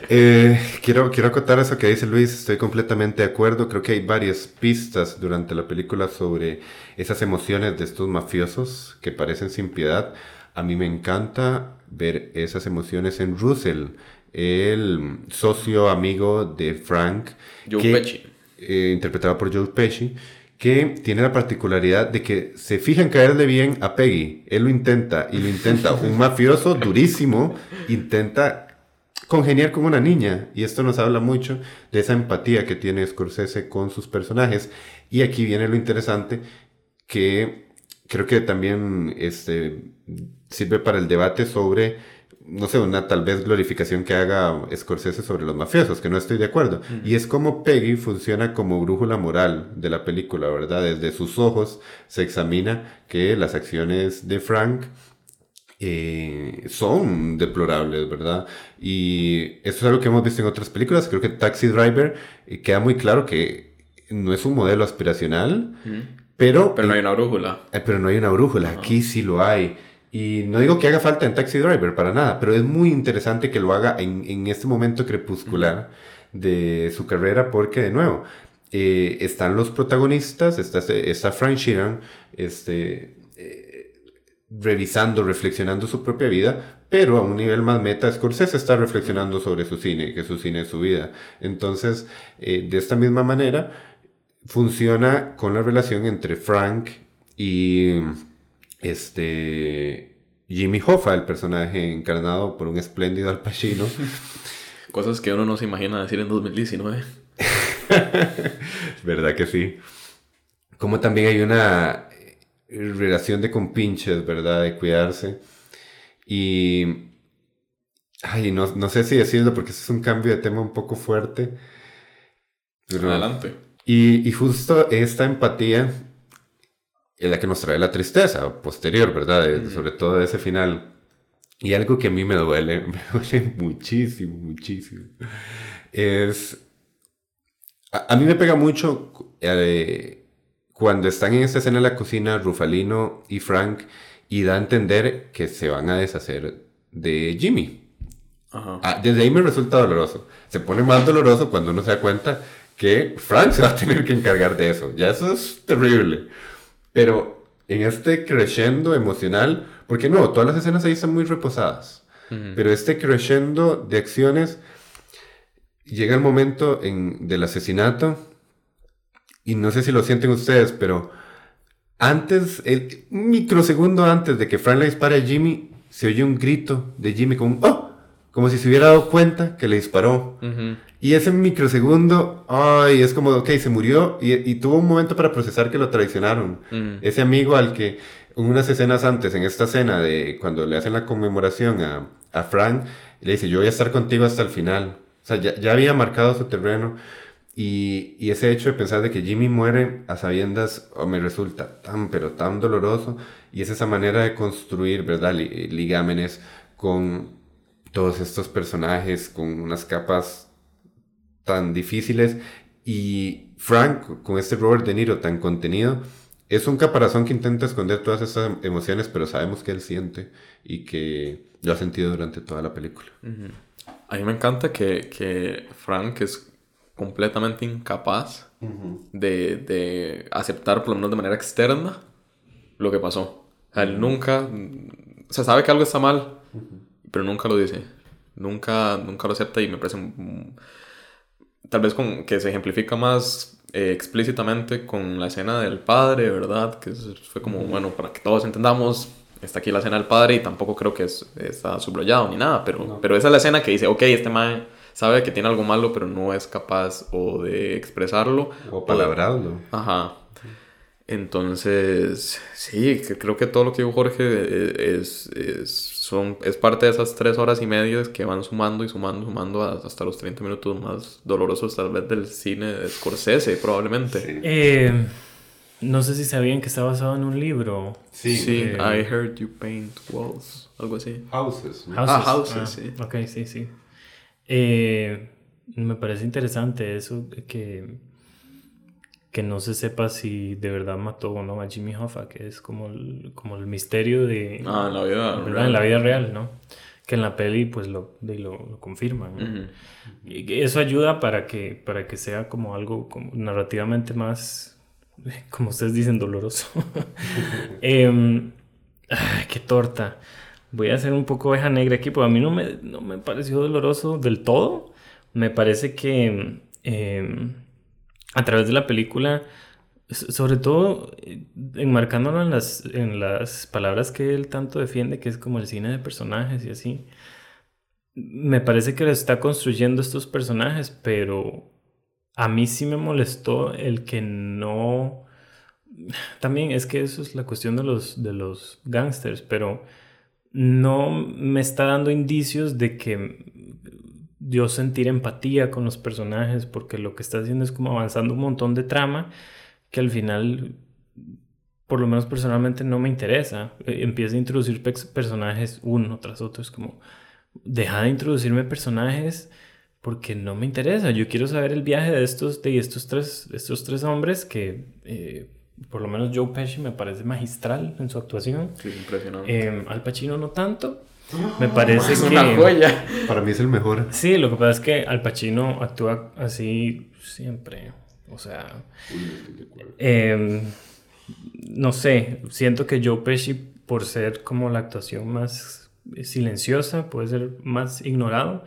eh, quiero, quiero acotar eso que dice Luis, estoy completamente de acuerdo. Creo que hay varias pistas durante la película sobre esas emociones de estos mafiosos que parecen sin piedad. A mí me encanta ver esas emociones en Russell el socio amigo de Frank, Joe Pesci. Eh, interpretado por Joe Pesci, que tiene la particularidad de que se fija en caerle bien a Peggy. Él lo intenta y lo intenta. Un mafioso durísimo intenta congeniar con una niña. Y esto nos habla mucho de esa empatía que tiene Scorsese con sus personajes. Y aquí viene lo interesante que creo que también este, sirve para el debate sobre no sé, una tal vez glorificación que haga Scorsese sobre los mafiosos, que no estoy de acuerdo. Y es como Peggy funciona como brújula moral de la película, ¿verdad? Desde sus ojos se examina que las acciones de Frank eh, son deplorables, ¿verdad? Y eso es algo que hemos visto en otras películas. Creo que Taxi Driver eh, queda muy claro que no es un modelo aspiracional, pero... Pero no hay una brújula. Eh, pero no hay una brújula. Aquí sí lo hay. Y no digo que haga falta en Taxi Driver, para nada, pero es muy interesante que lo haga en, en este momento crepuscular de su carrera, porque de nuevo, eh, están los protagonistas, está, está Frank Sheeran, este, eh, revisando, reflexionando su propia vida, pero a un nivel más meta, Scorsese está reflexionando sobre su cine, que su cine es su vida. Entonces, eh, de esta misma manera, funciona con la relación entre Frank y este Jimmy Hoffa, el personaje encarnado por un espléndido Al Pacino. Cosas que uno no se imagina decir en 2019. ¿Verdad que sí? Como también hay una relación de compinches, ¿verdad? De cuidarse. Y... Ay, no, no sé si decirlo porque es un cambio de tema un poco fuerte. Adelante. Y, y justo esta empatía es la que nos trae la tristeza posterior, ¿verdad? Sobre todo ese final. Y algo que a mí me duele, me duele muchísimo, muchísimo, es... A, a mí me pega mucho eh, cuando están en esta escena en la cocina, Rufalino y Frank, y da a entender que se van a deshacer de Jimmy. Ajá. Ah, desde ahí me resulta doloroso. Se pone más doloroso cuando uno se da cuenta que Frank se va a tener que encargar de eso. Ya eso es terrible. Pero en este crescendo emocional, porque no, todas las escenas ahí están muy reposadas. Pero este crescendo de acciones llega el momento en, del asesinato y no sé si lo sienten ustedes, pero antes, el un microsegundo antes de que Frank le dispare a Jimmy, se oye un grito de Jimmy como un ¡Oh! Como si se hubiera dado cuenta que le disparó. Ujú. Y ese microsegundo, ay, es como, ok, se murió y, y tuvo un momento para procesar que lo traicionaron. Mm. Ese amigo al que unas escenas antes, en esta escena de cuando le hacen la conmemoración a, a Frank, le dice, yo voy a estar contigo hasta el final. O sea, ya, ya había marcado su terreno. Y, y ese hecho de pensar de que Jimmy muere a sabiendas oh, me resulta tan, pero tan doloroso. Y es esa manera de construir, ¿verdad? Li- ligámenes con todos estos personajes, con unas capas tan difíciles. Y Frank, con este Robert De Niro tan contenido, es un caparazón que intenta esconder todas esas emociones, pero sabemos que él siente y que lo ha sentido durante toda la película. A mí me encanta que, que Frank es completamente incapaz de, de aceptar, por lo menos de manera externa, lo que pasó. O sea, él nunca... Se sabe que algo está mal, pero nunca lo dice. Nunca, nunca lo acepta y me parece... Tal vez con, que se ejemplifica más eh, explícitamente con la escena del padre, ¿verdad? Que fue como, bueno, para que todos entendamos, está aquí la escena del padre y tampoco creo que es, está subrayado ni nada, pero, pero esa es la escena que dice, ok, este man sabe que tiene algo malo, pero no es capaz o de expresarlo. O palabrarlo. Ajá. Entonces, sí, creo que todo lo que dijo Jorge eh, es, es, son, es parte de esas tres horas y media que van sumando y sumando, sumando a- hasta los 30 minutos más dolorosos tal vez del cine de Scorsese, probablemente. Eh, no sé si sabían que está basado en un libro. Sí, Sí, eh, I heard you paint walls, algo así. Houses. ¿no? Ah, Houses, sí. Ok, sí, sí. Eh, me parece interesante eso que, que no se sepa si de verdad mató o no a Jimmy Hoffa, que es como el, como el misterio de... Ah, en la vida real. En la vida real, ¿no? Que en la peli pues lo, de- lo, lo confirman. ¿no? Ujú. Y que eso ayuda para que, para que sea como algo como narrativamente más, como ustedes dicen, doloroso. Em, ay, qué torta. Voy a hacer un poco oveja negra aquí, porque a mí no me, no me pareció doloroso del todo. Me parece que em, a través de la película, sobre todo eh, enmarcándolo en las, en las palabras que él tanto defiende, que es como el cine de personajes y así, me parece que lo está construyendo estos personajes, pero a mí sí me molestó el que no... También es que eso es la cuestión de los, de los gangsters, pero no me está dando indicios de que yo sentir empatía con los personajes, porque lo que está haciendo es como avanzando un montón de trama que al final, por lo menos personalmente, no me interesa. Eh, Empieza a introducir pex- personajes uno tras otro, es como, deja de introducirme personajes porque no me interesa. Yo quiero saber el viaje de estos, de estos, tres, estos tres hombres que, eh, por lo menos Joe Pesci me parece magistral en su actuación. Sí, impresionante. Eh, Al Pacino no tanto. Me parece Es que... una joya. Para mí es el mejor. Sí, lo que pasa es que Al Pacino actúa así siempre. O sea, eh, no sé, siento que Joe Pesci, por ser como la actuación más silenciosa, puede ser más ignorado,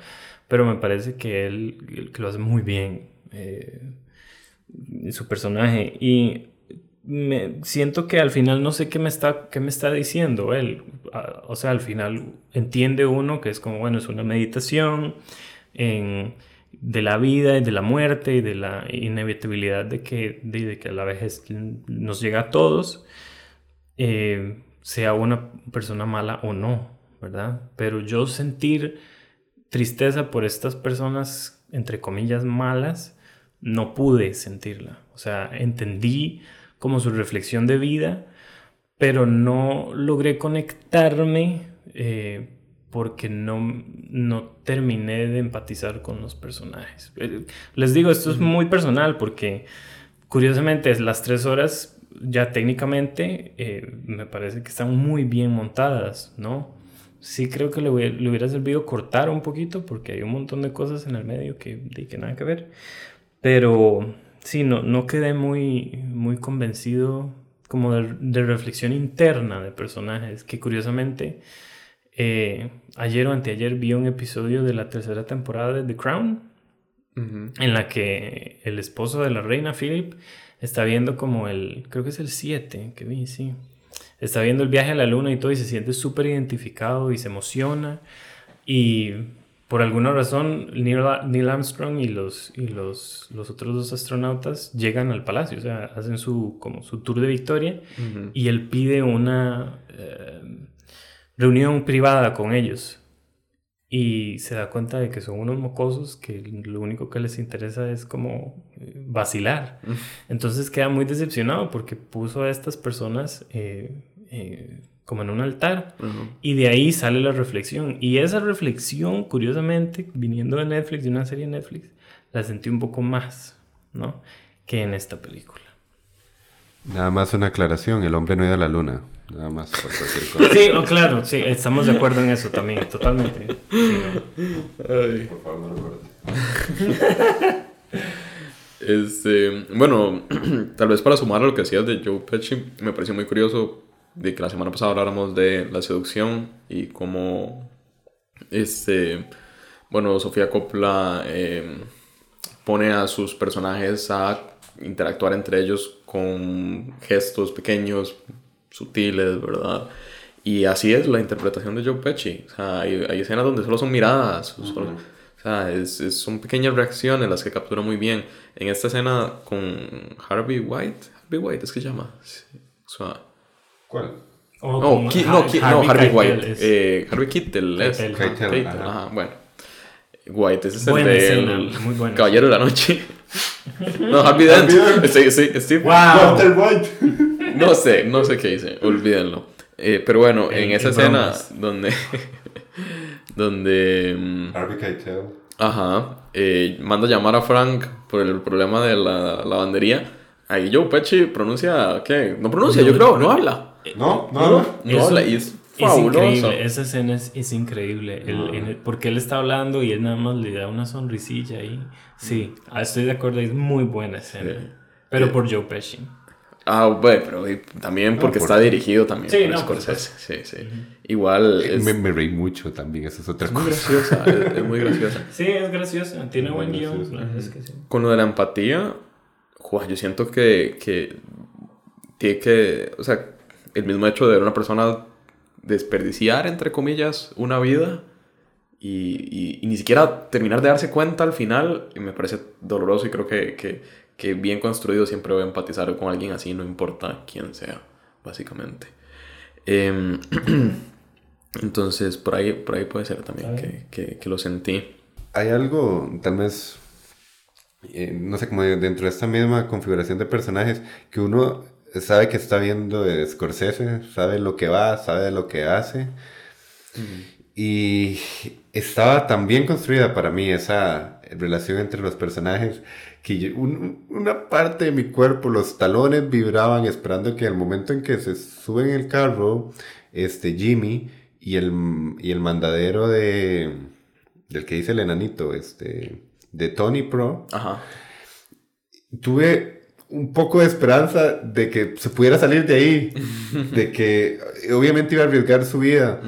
pero me parece que él, que lo hace muy bien, eh, su personaje. Y me, siento que al final no sé qué me está, qué me está diciendo él. Ah, O sea, al final entiende uno que es como, bueno, es una meditación en, de la vida y de la muerte y de la inevitabilidad de que, de, de que la vejez nos llega a todos, eh, sea una persona mala o no, ¿verdad? Pero yo sentir tristeza por estas personas, entre comillas, malas, no pude sentirla. O sea, entendí como su reflexión de vida, pero no logré conectarme eh, porque no, no terminé de empatizar con los personajes. Eh, Les digo, esto es muy personal porque curiosamente las tres horas ya técnicamente eh, me parece que están muy bien montadas, ¿no? Sí creo que le, le hubiera servido cortar un poquito porque hay un montón de cosas en el medio que, de que nada que ver. Pero sí, no, no quedé muy, muy convencido como de, de reflexión interna de personajes, que curiosamente eh, ayer o anteayer vi un episodio de la tercera temporada de The Crown, en la que el esposo de la reina, Philip, está viendo como el, creo que es el 7 que vi, sí. Está viendo el viaje a la luna y todo y se siente súper identificado y se emociona. Y por alguna razón Neil, Armstrong y, los, y los, los otros dos astronautas llegan al palacio, o sea, hacen su, como su tour de victoria y él pide una eh, reunión privada con ellos. Y se da cuenta de que son unos mocosos que lo único que les interesa es como eh, vacilar. Entonces queda muy decepcionado porque puso a estas personas eh, eh, como en un altar Ujú. y de ahí sale la reflexión. Y esa reflexión, curiosamente, viniendo de Netflix, de una serie de Netflix, la sentí un poco más, ¿no? Que en esta película. Nada más una aclaración, el hombre no iba a la luna. Nada más por cualquier cosa. Sí, oh, claro, sí, estamos de acuerdo en eso también, totalmente. Sí, ¿no? Ay. Por favor, no lo. Este, bueno, tal vez para sumar a lo que decías de Joe Pesci, me pareció muy curioso de que la semana pasada habláramos de la seducción y cómo, este, bueno, Sofía Coppola eh, pone a sus personajes a interactuar entre ellos con gestos pequeños, sutiles, ¿verdad? Y así es la interpretación de Joe Pesci. O sea, hay, hay escenas donde solo son miradas, solo- o sea, es, es- son pequeñas reacciones las que captura muy bien. En esta escena con Harvey White, Harvey White es que llama. Sí, o sea, ¿Cuál? O no, Ki- no, Ki- no, Harvey Keitel White. es- eh, Harvey Keitel es. Ajá. ajá, bueno. White, ese es Buena el de escena, el muy buena. Caballero de la Noche. no, Harvey Dent. Sí, sí, Steve. ¡Wow! White. No sé, no sé qué hice, olvídenlo. Eh, pero bueno, en, En- esa en escena bromas. donde. donde. mm, Harvey Keitel. Ajá. eh, manda a llamar a Frank por el problema de la lavandería. Ahí Joe Pesci pronuncia. ¿Qué? No pronuncia, yo creo, no habla. No, No, no, no, no. no y es Es fabuloso. increíble, esa escena es, es increíble. El- en el- porque él está hablando y él nada más le da una sonrisilla ahí. Sí, ah, estoy de acuerdo, es muy buena escena. Sí. Pero Sí. por Joe Pesci. Ah, bueno, pero también No, porque por- está dirigido también Sí, por no, por Scorsese. Sí, sí. Igual es, Me, me reí mucho también, esa es otra es muy cosa. graciosa. es, es muy graciosa. Sí, es graciosa, tiene Muy buen guion. es que sí. Con lo de la empatía, jua, yo siento que, que tiene que, o sea, el mismo hecho de ver una persona desperdiciar, entre comillas, una vida y, y- y ni siquiera terminar de darse cuenta al final, me parece doloroso y creo que, que, que bien construido siempre voy a empatizar con alguien así, no importa quién sea, básicamente. Em, entonces, por ahí, por ahí puede ser también que, que, que lo sentí. Hay algo, tal vez, eh, no sé, como de- dentro de esta misma configuración de personajes, que uno sabe que está viendo de Scorsese, sabe lo que va, sabe lo que hace. Y estaba tan bien construida para mí esa, relación entre los personajes, que una parte de mi cuerpo, los talones vibraban esperando que al momento en que se sube en el carro, este Jimmy y el, y el mandadero de, del que dice el enanito, este, de Tony Pro, Ajá. tuve un poco de esperanza de que se pudiera salir de ahí, de que obviamente iba a arriesgar su vida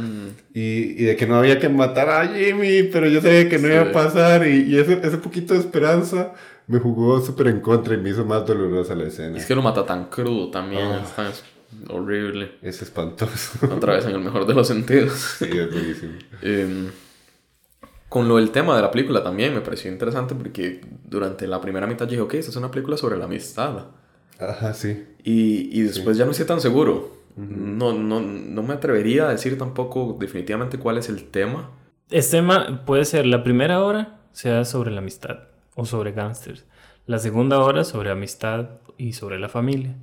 y, de que no había que matar a Jimmy, pero yo sabía que no iba a pasar y, ese, ese, poquito de esperanza me jugó súper en contra y me hizo más dolorosa la escena. es que lo mata tan crudo también, ah. es horrible. Es espantoso. Otra vez en el mejor de los sentidos. Sí, es buenísimo. Em, con lo del tema de la película también me pareció interesante porque durante la primera mitad dije, ok, esta es una película sobre la amistad. Ajá, sí. Y, y después ya no estoy tan seguro. no, no, no me atrevería a decir tampoco definitivamente cuál es el tema. Este tema puede ser la primera hora sea sobre la amistad o sobre gángsters. La segunda hora sobre amistad y sobre la familia.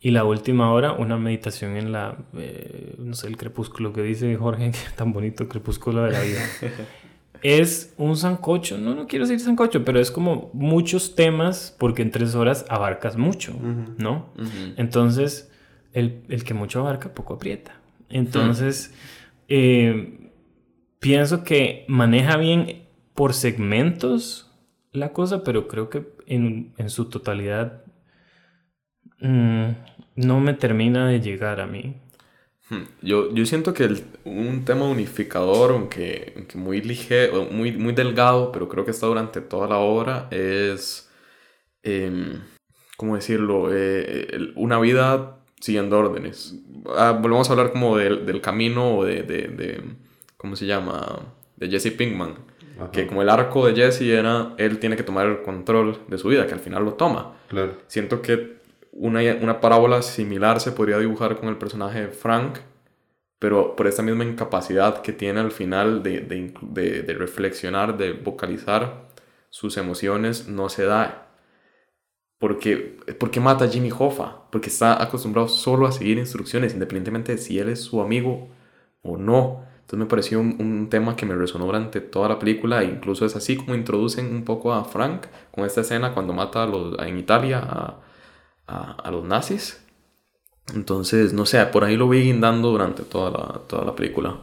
Y la última hora, una meditación en la, eh, no sé, el crepúsculo que dice Jorge, tan bonito crepúsculo de la vida. es un sancocho, no, no quiero decir sancocho, pero es como muchos temas porque en tres horas abarcas mucho, ¿no? Entonces, el, que mucho abarca, poco aprieta. Entonces, eh, pienso que maneja bien por segmentos la cosa, pero creo que en, su totalidad mm, no me termina de llegar a mí. Hmm. Yo, yo siento que un tema unificador, aunque, muy ligero, muy, muy delgado, pero creo que está durante toda la obra, es, eh, ¿cómo decirlo? Eh, una vida siguiendo órdenes. Ah, volvemos a hablar como del, del camino de, de, de, ¿cómo se llama? De Jesse Pinkman. Que como el arco de Jesse era, él tiene que tomar el control de su vida, que al final lo toma. Claro. Siento que una, una parábola similar se podría dibujar con el personaje Frank, pero por esta misma incapacidad que tiene al final de, de, de, reflexionar, de vocalizar sus emociones, no se da. Porque, porque mata a Jimmy Hoffa, porque está acostumbrado solo a seguir instrucciones, independientemente de si él es su amigo o no. Entonces me pareció un, un, tema que me resonó durante toda la película, e incluso es así como introducen un poco a Frank con esta escena cuando mata a los, en Italia a, a, los nazis. Entonces, no sé, por ahí lo vi guindando durante toda la, toda la película.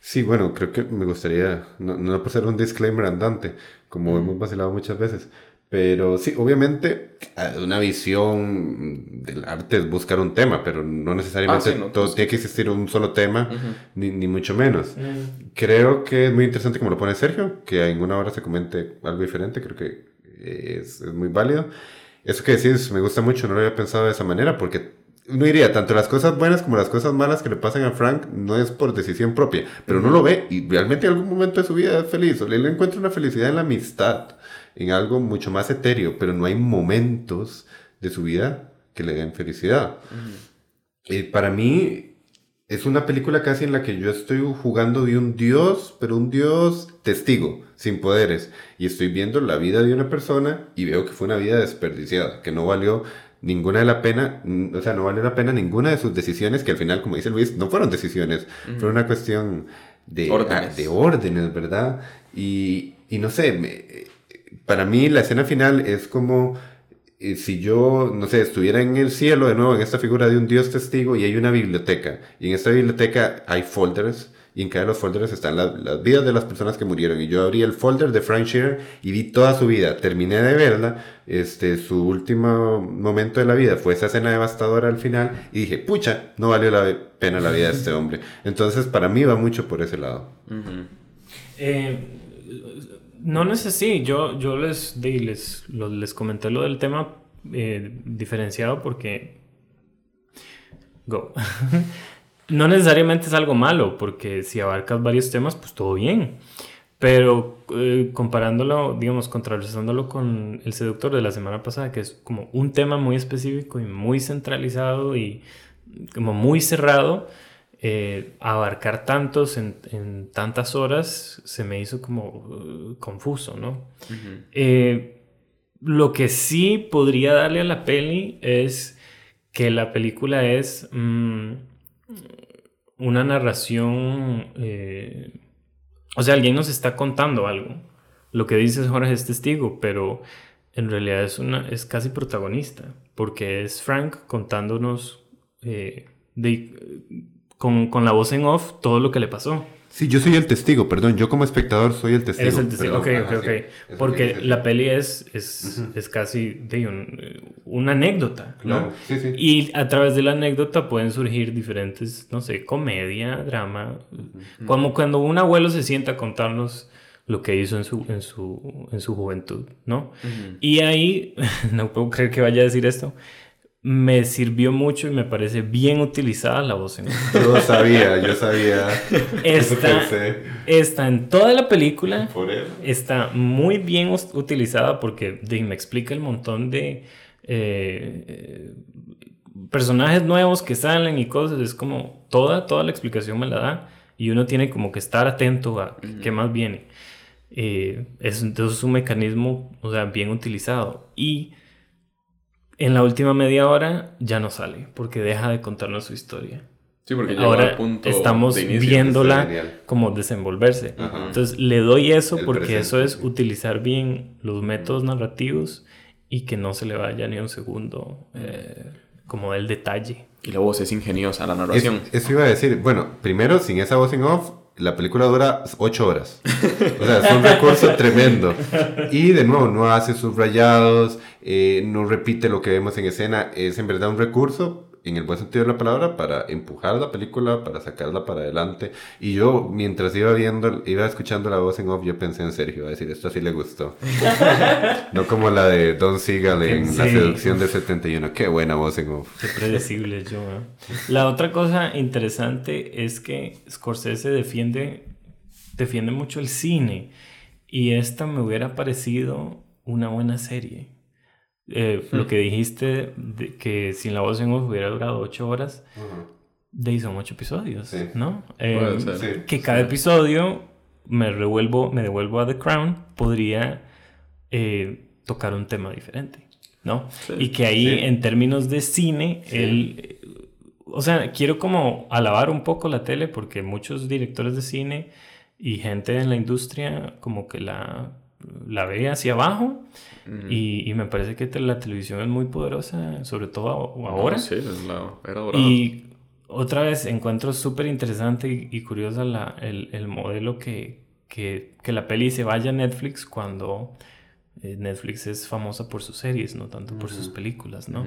Sí, bueno, creo que me gustaría, no, no por ser un disclaimer andante, como hemos vacilado muchas veces, pero sí, obviamente, una visión del arte es buscar un tema, pero no necesariamente ah, todo, pues tiene que existir un solo tema, ni, ni, mucho menos. Creo que es muy interesante como lo pone Sergio, que en una hora se comente algo diferente, creo que es, es muy válido. Eso que decís me gusta mucho, no lo había pensado de esa manera, porque uno diría, tanto las cosas buenas como las cosas malas que le pasan a Frank no es por decisión propia, pero uno lo ve y realmente en algún momento de su vida es feliz, o él encuentra una felicidad en la amistad, en algo mucho más etéreo, pero no hay momentos de su vida que le den felicidad. Eh, para mí, es una película casi en la que yo estoy jugando de un dios, pero un dios testigo, sin poderes. Y estoy viendo la vida de una persona y veo que fue una vida desperdiciada, que no valió ninguna de la pena, o sea, no valió la pena ninguna de sus decisiones, que al final, como dice Luis, no fueron decisiones, fue una cuestión de órdenes, de órdenes ¿verdad? Y, y no sé, para mí la escena final es como si yo, no sé, estuviera en el cielo de nuevo, en esta figura de un Dios testigo, y hay una biblioteca, y en esta biblioteca hay folders, y en cada de los folders están las vidas de las personas que murieron. Y yo abrí el folder de Frank Shearer y vi toda su vida. Terminé de verla. Este, su último momento de la vida fue esa escena devastadora al final. Y dije, pucha, no valió la pena la vida de este hombre. Entonces, para mí va mucho por ese lado. eh, no necesito, yo, yo les, les, les comenté lo del tema eh, diferenciado porque... Go. no necesariamente es algo malo, porque si abarcas varios temas, pues todo bien. Pero eh, comparándolo, digamos, contrarrestándolo con El Seductor de la semana pasada, que es como un tema muy específico y muy centralizado y como muy cerrado, eh, abarcar tantos en, tantas horas se me hizo como uh, confuso, ¿no? Eh, lo que sí podría darle a la peli es que la película es mm, una narración, eh, o sea, alguien nos está contando algo. lo que dices Jorge es testigo, pero en realidad es, una, es casi protagonista, porque es Frank contándonos de, con, con la voz en off todo lo que le pasó. Sí, yo soy el testigo, perdón, yo como espectador soy el testigo. Eres el testigo, perdón. ok, ok, sí. ok. Que Porque la peli es, es, es casi de un- una anécdota, ¿no? Claro, sí, sí. Y a través de la anécdota pueden surgir diferentes, no sé, comedia, drama. Como cuando un abuelo se sienta a contarnos lo que hizo en su, en su, en su juventud, ¿no? Y ahí, no puedo creer que vaya a decir esto, me sirvió mucho y me parece bien utilizada la voz en off. Yo sabía, yo sabía. Está, está en toda la película. Por eso. Está muy bien utilizada porque de, me explica el montón de eh, eh, personajes nuevos que salen y cosas. Es como toda, toda la explicación me la da y uno tiene como que estar atento a qué más viene. Eh, es, entonces es un mecanismo o sea, bien utilizado. Y en la última media hora ya no sale porque deja de contarnos su historia. Sí, porque Ahora al punto estamos de inicio. viéndola como desenvolverse. Ajá. Entonces le doy eso El porque presente, eso es sí. utilizar bien los métodos narrativos y que no se le vaya ni un segundo eh, como el detalle. Y la voz es ingeniosa, la Es- narración. eso iba a decir. Bueno, primero, sin esa voz en off, la película dura 8 horas. O sea, es un recurso tremendo. Y de nuevo, no hace subrayados, eh, no repite lo que vemos en escena. Es en verdad un recurso, en el buen sentido de la palabra, para empujar la película, para sacarla para adelante. Y yo, mientras iba viendo, iba escuchando la voz en off, yo pensé en Sergio, a decir, esto sí le gustó. no como la de Don Siegel en La Sí. seducción del 71. Qué buena voz en off. Qué predecible yo. ¿eh? La otra cosa interesante es que Scorsese defiende, defiende mucho el cine y esta me hubiera parecido una buena serie. Eh, Lo que dijiste de que sin la voz en off hubiera durado ocho horas, de ahí son ocho episodios, Sí. ¿no? Eh, que cada episodio me revuelvo, me devuelvo a The Crown, podría eh, tocar un tema diferente, ¿no? Y que ahí, Sí. en términos de cine, él, eh, o sea, quiero como alabar un poco la tele porque muchos directores de cine y gente en la industria como que la, la ve hacia abajo y, y me parece que la televisión es muy poderosa, sobre todo a- ahora. No, sí, es la era dorada. Y otra vez encuentro súper interesante y, y curiosa la, el, el modelo que, que, que la peli se vaya a Netflix cuando eh, Netflix es famosa por sus series, no tanto por sus películas, ¿no?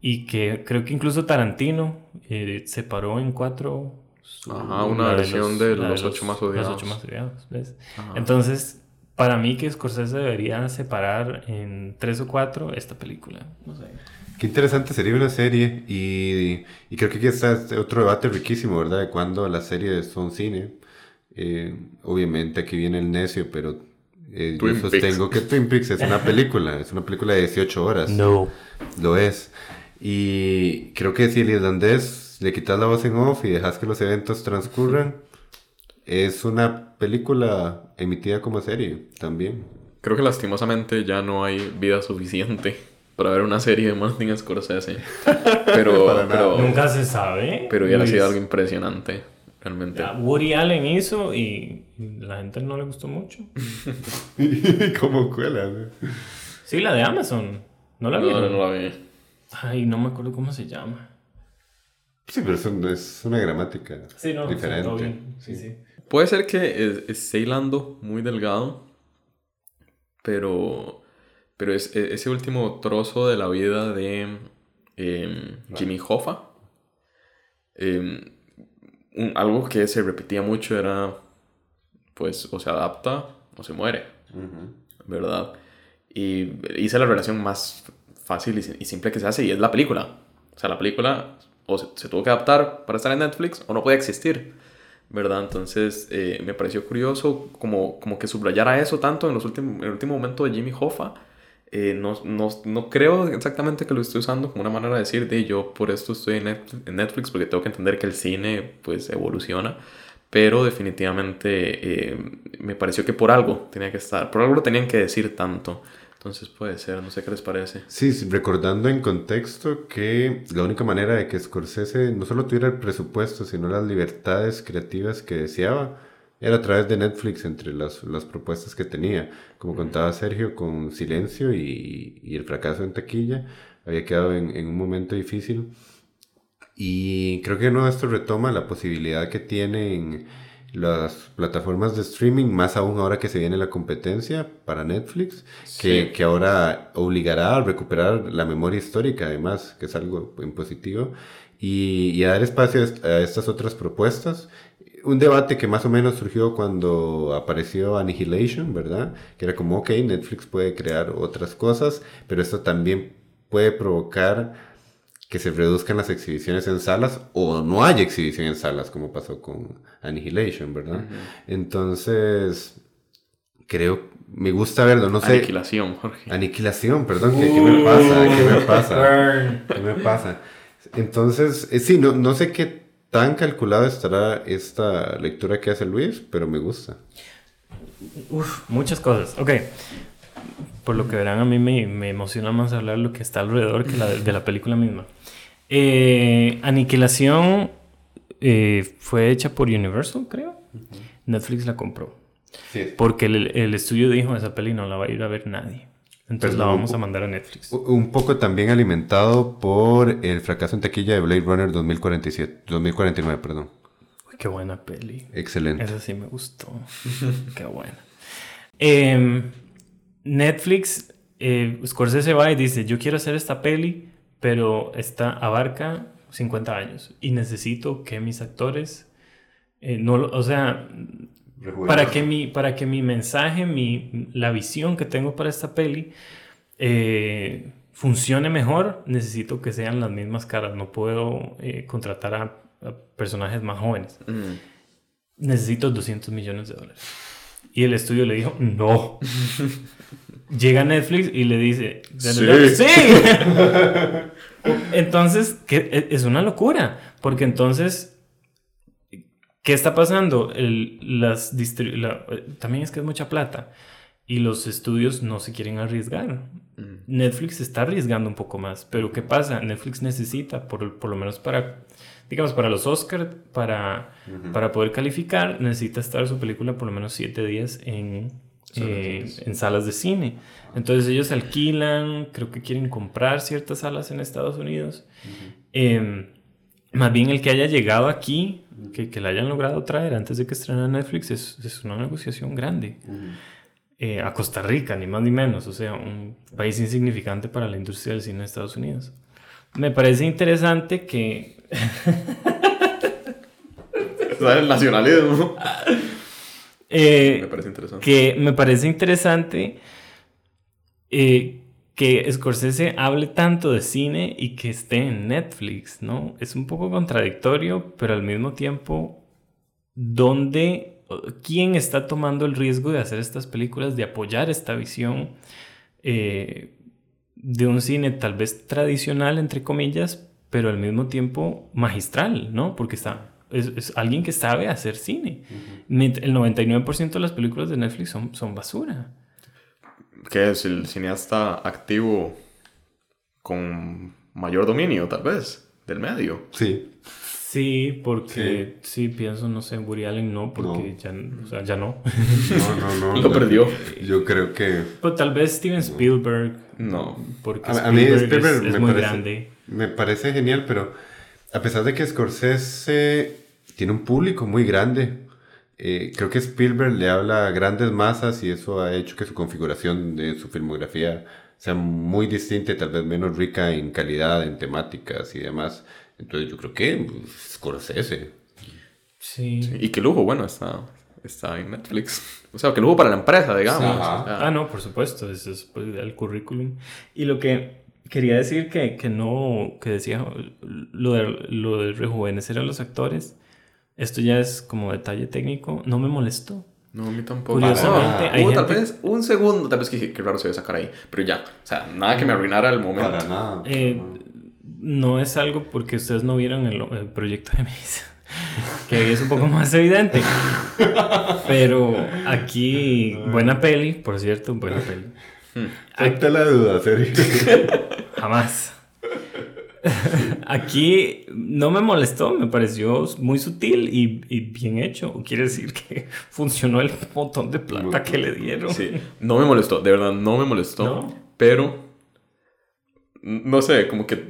Y que creo que incluso Tarantino eh, separó en cuatro... su- Ajá, una versión de los ocho más odiados. Los ocho más odiados. Entonces, para mí que Scorsese debería separar en tres o cuatro esta película. No sé. Qué interesante sería una serie y, y creo que aquí está este otro debate riquísimo, ¿verdad? De cuándo las series son cine. Eh, obviamente aquí viene el necio, pero eh, yo sostengo que Twin Peaks es una película, es una película de 18 horas. No. Lo es. Y creo que si el irlandés le quitas la voz en off y dejas que los eventos transcurran, es una película emitida como serie también. Creo que lastimosamente ya no hay vida suficiente para ver una serie de Martin Scorsese. Pero, Nunca se sabe. pero hubiera sido algo impresionante, realmente. Ya, Woody Allen hizo y la gente no le gustó mucho. como cuela. Sí, la de Amazon. ¿No la No, vieron? no, no la vi. Ay, no me acuerdo cómo se llama. Sí, pero es, un- es una gramática Sí, no. diferente. bien. Sí, sí. Puede ser que es- esté hilando muy delgado, pero, pero es, e- ese último trozo de la vida de em, Jimmy Hoffa, un- algo que se repetía mucho era, pues, o se adapta o se muere, ¿verdad? Y hice la relación más fácil y simple que se hace y es la película. O sea, la película o se, se tuvo que adaptar para estar en Netflix o no puede existir. ¿Verdad? Entonces eh, me pareció curioso como, como que subrayara eso tanto en, los últimos, en el último momento de Jimmy Hoffa. Eh, no, no, no creo exactamente que lo esté usando como una manera de decir de yo por esto estoy en Net- en Netflix porque tengo que entender que el cine pues evoluciona. Pero definitivamente eh, me pareció que por algo tenía que estar, por algo lo tenían que decir tanto. Entonces puede ser, no sé qué les parece. Sí, recordando en contexto que la única manera de que Scorsese no solo tuviera el presupuesto, sino las libertades creativas que deseaba, era a través de Netflix entre las, las propuestas que tenía. Como contaba Sergio, con Silencio y, y el fracaso en taquilla, había quedado en, en, un momento difícil. Y creo que no, esto retoma la posibilidad que tienen las plataformas de streaming, más aún ahora que se viene la competencia para Netflix, que, que, ahora obligará a recuperar la memoria histórica, además, que es algo en positivo, y, y a dar espacio a estas otras propuestas un debate que más o menos surgió cuando apareció Annihilation, ¿verdad? Que era como, ok, Netflix puede crear otras cosas, pero esto también puede provocar que se reduzcan las exhibiciones en salas o no haya exhibición en salas, como pasó con Annihilation, ¿verdad? Entonces, creo, me gusta verlo, no sé. Aniquilación, Jorge. Aniquilación, perdón, ¿qué, ¿qué, me pasa? ¿Qué me pasa? ¿Qué me pasa? Entonces, eh, sí, no, no sé qué tan calculada estará esta lectura que hace Luis, pero me gusta. Uf, muchas cosas. Ok. Por lo que verán, a mí me, me emociona más hablar lo que está alrededor que la de, de la película misma. Eh, Aniquilación eh, fue hecha por Universal, creo. Uh -huh. Netflix la compró. Sí. Porque el, el, estudio dijo, esa peli no la va a ir a ver nadie. Entonces Pero la vamos a mandar a Netflix. Un poco también alimentado por el fracaso en taquilla de Blade Runner 2047, 2049, perdón. Uy, qué buena peli. Excelente. Esa sí me gustó. qué buena. Eh, Netflix, eh, Scorsese va y dice, yo quiero hacer esta peli, pero esta abarca 50 años y necesito que mis actores, eh, no, o sea, para que, mi, para que mi mensaje, mi, la visión que tengo para esta peli eh, funcione mejor, necesito que sean las mismas caras. No puedo eh, contratar a, a, personajes más jóvenes. Mm. Necesito 200 millones de dólares. Y el estudio le dijo, no. Llega Netflix y le dice, sí. ¡Sí! entonces, que es una locura. Porque entonces ¿Qué está pasando? El, las la, también es que es mucha plata y los estudios no se quieren arriesgar. Mm. Netflix está arriesgando un poco más, pero ¿qué pasa? Netflix necesita, por, por lo menos para, digamos, para los Oscars, para, uh -huh. para poder calificar, necesita estar su película por lo menos siete días en, eh, en salas de cine. Entonces ellos alquilan, creo que quieren comprar ciertas salas en Estados Unidos. Uh -huh. eh, más bien el que haya llegado aquí, que, que la hayan logrado traer antes de que estrenara Netflix, es, es una negociación grande. Uh -huh. eh, a Costa Rica, ni más ni menos, o sea, un país insignificante para la industria del cine de Estados Unidos. Me parece interesante que... el nacionalismo. Eh, me parece interesante. Que me parece interesante eh, que Scorsese hable tanto de cine y que esté en Netflix, ¿no? Es un poco contradictorio, pero al mismo tiempo, ¿dónde, quién está tomando el riesgo de hacer estas películas, de apoyar esta visión eh, de un cine tal vez tradicional, entre comillas, pero al mismo tiempo magistral, ¿no? Porque está, es, es alguien que sabe hacer cine. Uh -huh. El 99% de las películas de Netflix son, son basura. ¿Qué es el cineasta activo con mayor dominio, tal vez, del medio? Sí. Sí, porque sí, sí pienso, no sé, Woody Allen no, porque no. Ya, o sea, ya no. No, no, no. Lo perdió. Yo creo que... Pero tal vez Steven Spielberg. No. Porque a, Spielberg, a mí Spielberg es, es me muy parece, grande. Me parece genial, pero a pesar de que Scorsese tiene un público muy grande, eh, creo que Spielberg le habla a grandes masas y eso ha hecho que su configuración de su filmografía sea muy distinta y tal vez menos rica en calidad, en temáticas y demás. Entonces yo creo que pues, Scorsese. Sí. sí. Y qué lujo, bueno, está, está en Netflix. O sea, qué lujo para la empresa, digamos. Sí. Ah, no, por supuesto, ese es pues, el currículum. Y lo que quería decir que, que no, que decía lo de, lo de rejuvenecer a los actores esto ya es como detalle técnico, no me molestó. No, a mí tampoco. Curiosamente, ah, hay Hubo gente... tal vez un segundo, tal vez que qué raro se iba a sacar ahí, pero ya, o sea, nada que me arruinara el momento. Para nada. Eh, no es algo porque ustedes no vieron el, el proyecto de Misa, que ahí es un poco más evidente. Pero aquí, buena peli, por cierto, buena peli. Hmm. La duda, serio. Jamás. Aquí no me molestó, me pareció muy sutil y, y, bien hecho. Quiere decir que funcionó el montón de plata que le dieron. Sí, no me molestó, de verdad no me molestó. ¿No? Pero, no sé, como que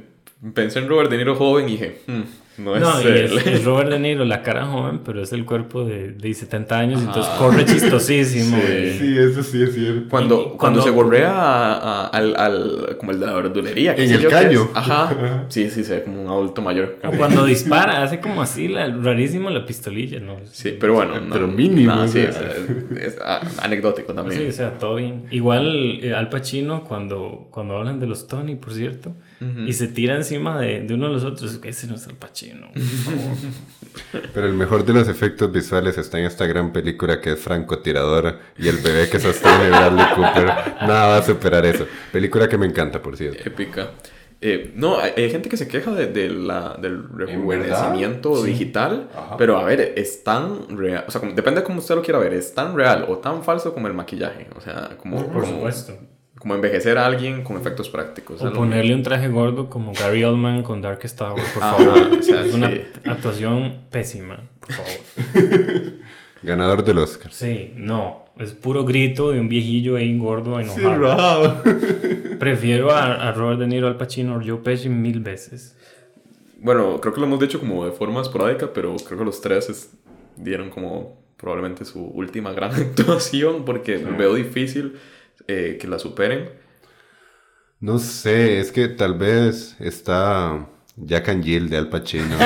pensé en Robert De Niro joven y dije, hmm, no, es, es, Robert De Niro, la cara joven, pero es el cuerpo de, de 70 años, entonces corre chistosísimo. Sí. eso sí es cierto. Cuando, cuando, se gorrea al, al, como el de la verdulería. En el caño. Ajá. Sí, sí, se ve como un adulto mayor. cuando dispara, hace como así, la, rarísimo la pistolilla, ¿no? Sí, pero bueno. pero mínimo. sí, es, es, anecdótico también. Sí, o sea, todo bien. Igual eh, Al Pacino, cuando, cuando hablan de los Tony, por cierto, y se tira encima de, de, uno de los otros, ese no es Al Pacino. Pero el mejor de los efectos visuales está en esta gran película que es Francotirador y el bebé que sostiene Bradley Cooper. Nada va a superar eso. Película que me encanta, por cierto. Épica. Eh, no, hay, gente que se queja de, de la, del rejuvenecimiento digital, pero a ver, es tan real, o sea, depende de cómo usted lo quiera ver, es tan real o tan falso como el maquillaje, o sea, como... por supuesto como envejecer a alguien con efectos prácticos. O ponerle un traje gordo como Gary Oldman con Dark Star Wars, por favor. o sea, es una actuación pésima, por favor. Ganador del Oscar. Sí, no. Es puro grito de un viejillo ahí gordo enojado. Sí, Prefiero a, a, Robert De Niro, Al Pacino o Joe Pesci mil veces. Bueno, creo que lo hemos dicho como de forma esporádica, pero creo que los tres dieron como probablemente su última gran actuación porque veo difícil eh, que la superen? No sé, es que tal vez está Jack and Jill de Al Pacino.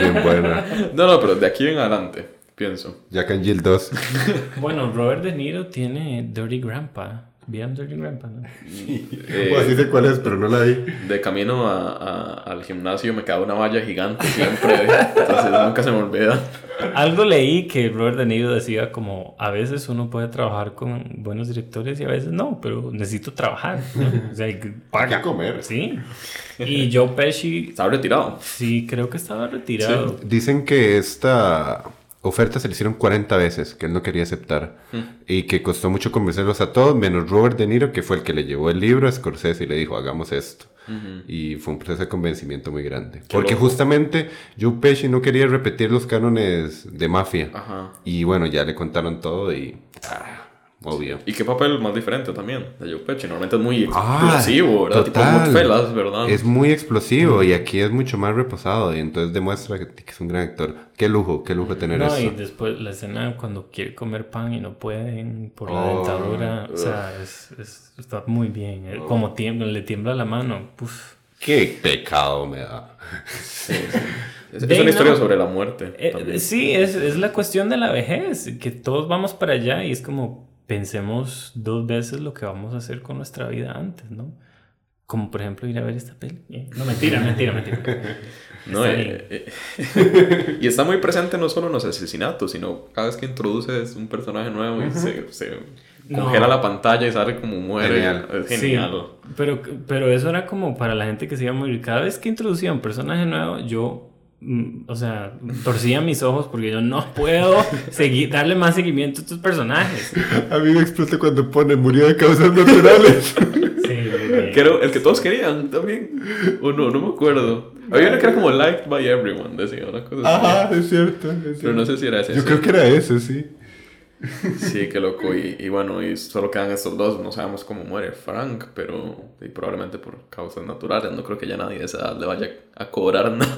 bien buena. No, no, pero de aquí en adelante, pienso. Jack and Jill 2. bueno, Robert De Niro tiene Dirty Grandpa. ¿Vieron Dirty Grandpa? ¿no? Eh, pues sí sé cuál es, pero no la vi. De camino a, a, al gimnasio me queda una valla gigante siempre. entonces nunca se me olvida. Algo leí que Robert De Niro decía como a veces uno puede trabajar con buenos directores y a veces no, pero necesito trabajar. O sea, paga. comer. Sí. Y Joe Pesci... Estaba retirado. Sí, creo que estaba retirado. Dicen que esta oferta se le hicieron 40 veces que él no quería aceptar mm. y que costó mucho convencerlos a todos, menos Robert De Niro, que fue el que le llevó el libro a Scorsese y le dijo, hagamos esto. Y fue un proceso de convencimiento muy grande. Porque justamente Joe Pesci no quería repetir los cánones de mafia. Y bueno, ya le contaron todo y... Ah, Obvio. ¿Y qué papel más diferente también de Joe Pesci? Normalmente es muy ah, explosivo, ¿verdad? Total. Tipo Goodfellas, ¿verdad? Es muy explosivo y aquí es mucho más reposado y entonces demuestra que, es un gran actor. Qué lujo, qué lujo tener eso. No, y después la escena cuando quiere comer pan y no pueden por la oh, dentadura, o sea, es, es, está muy bien. Eh, como tiembla, le tiembla la mano, Puf. Qué pecado me da. Sí, sí. Es, una historia sobre la muerte. Eh, sí, es, es la cuestión de la vejez, que todos vamos para allá y es como pensemos dos veces lo que vamos a hacer con nuestra vida antes, ¿no? Como por ejemplo ir a ver esta peli. Eh, no, mentira, mentira, mentira. No, eh, eh, y está muy presente no solo en los asesinatos, sino cada vez que introduces un personaje nuevo y se, se congela la pantalla y sale como muere. Genial. Es genial. pero, pero eso era como para la gente que se iba a morir. Cada vez que introducía un personaje nuevo, yo o sea, torcía mis ojos porque yo no puedo seguir, darle más seguimiento a estos personajes. A mí me explota cuando pone murió de causas naturales. Sí, el que todos querían también. O no, no me acuerdo. Había uno que era como liked by everyone, decía una cosa Ajá, es cierto, Pero no sé si era ese. Yo creo que era ese, sí. Sí, qué loco. Y, bueno, y solo quedan estos dos. No sabemos cómo muere Frank, pero probablemente por causas naturales. No creo que ya nadie de esa edad le vaya a cobrar nada.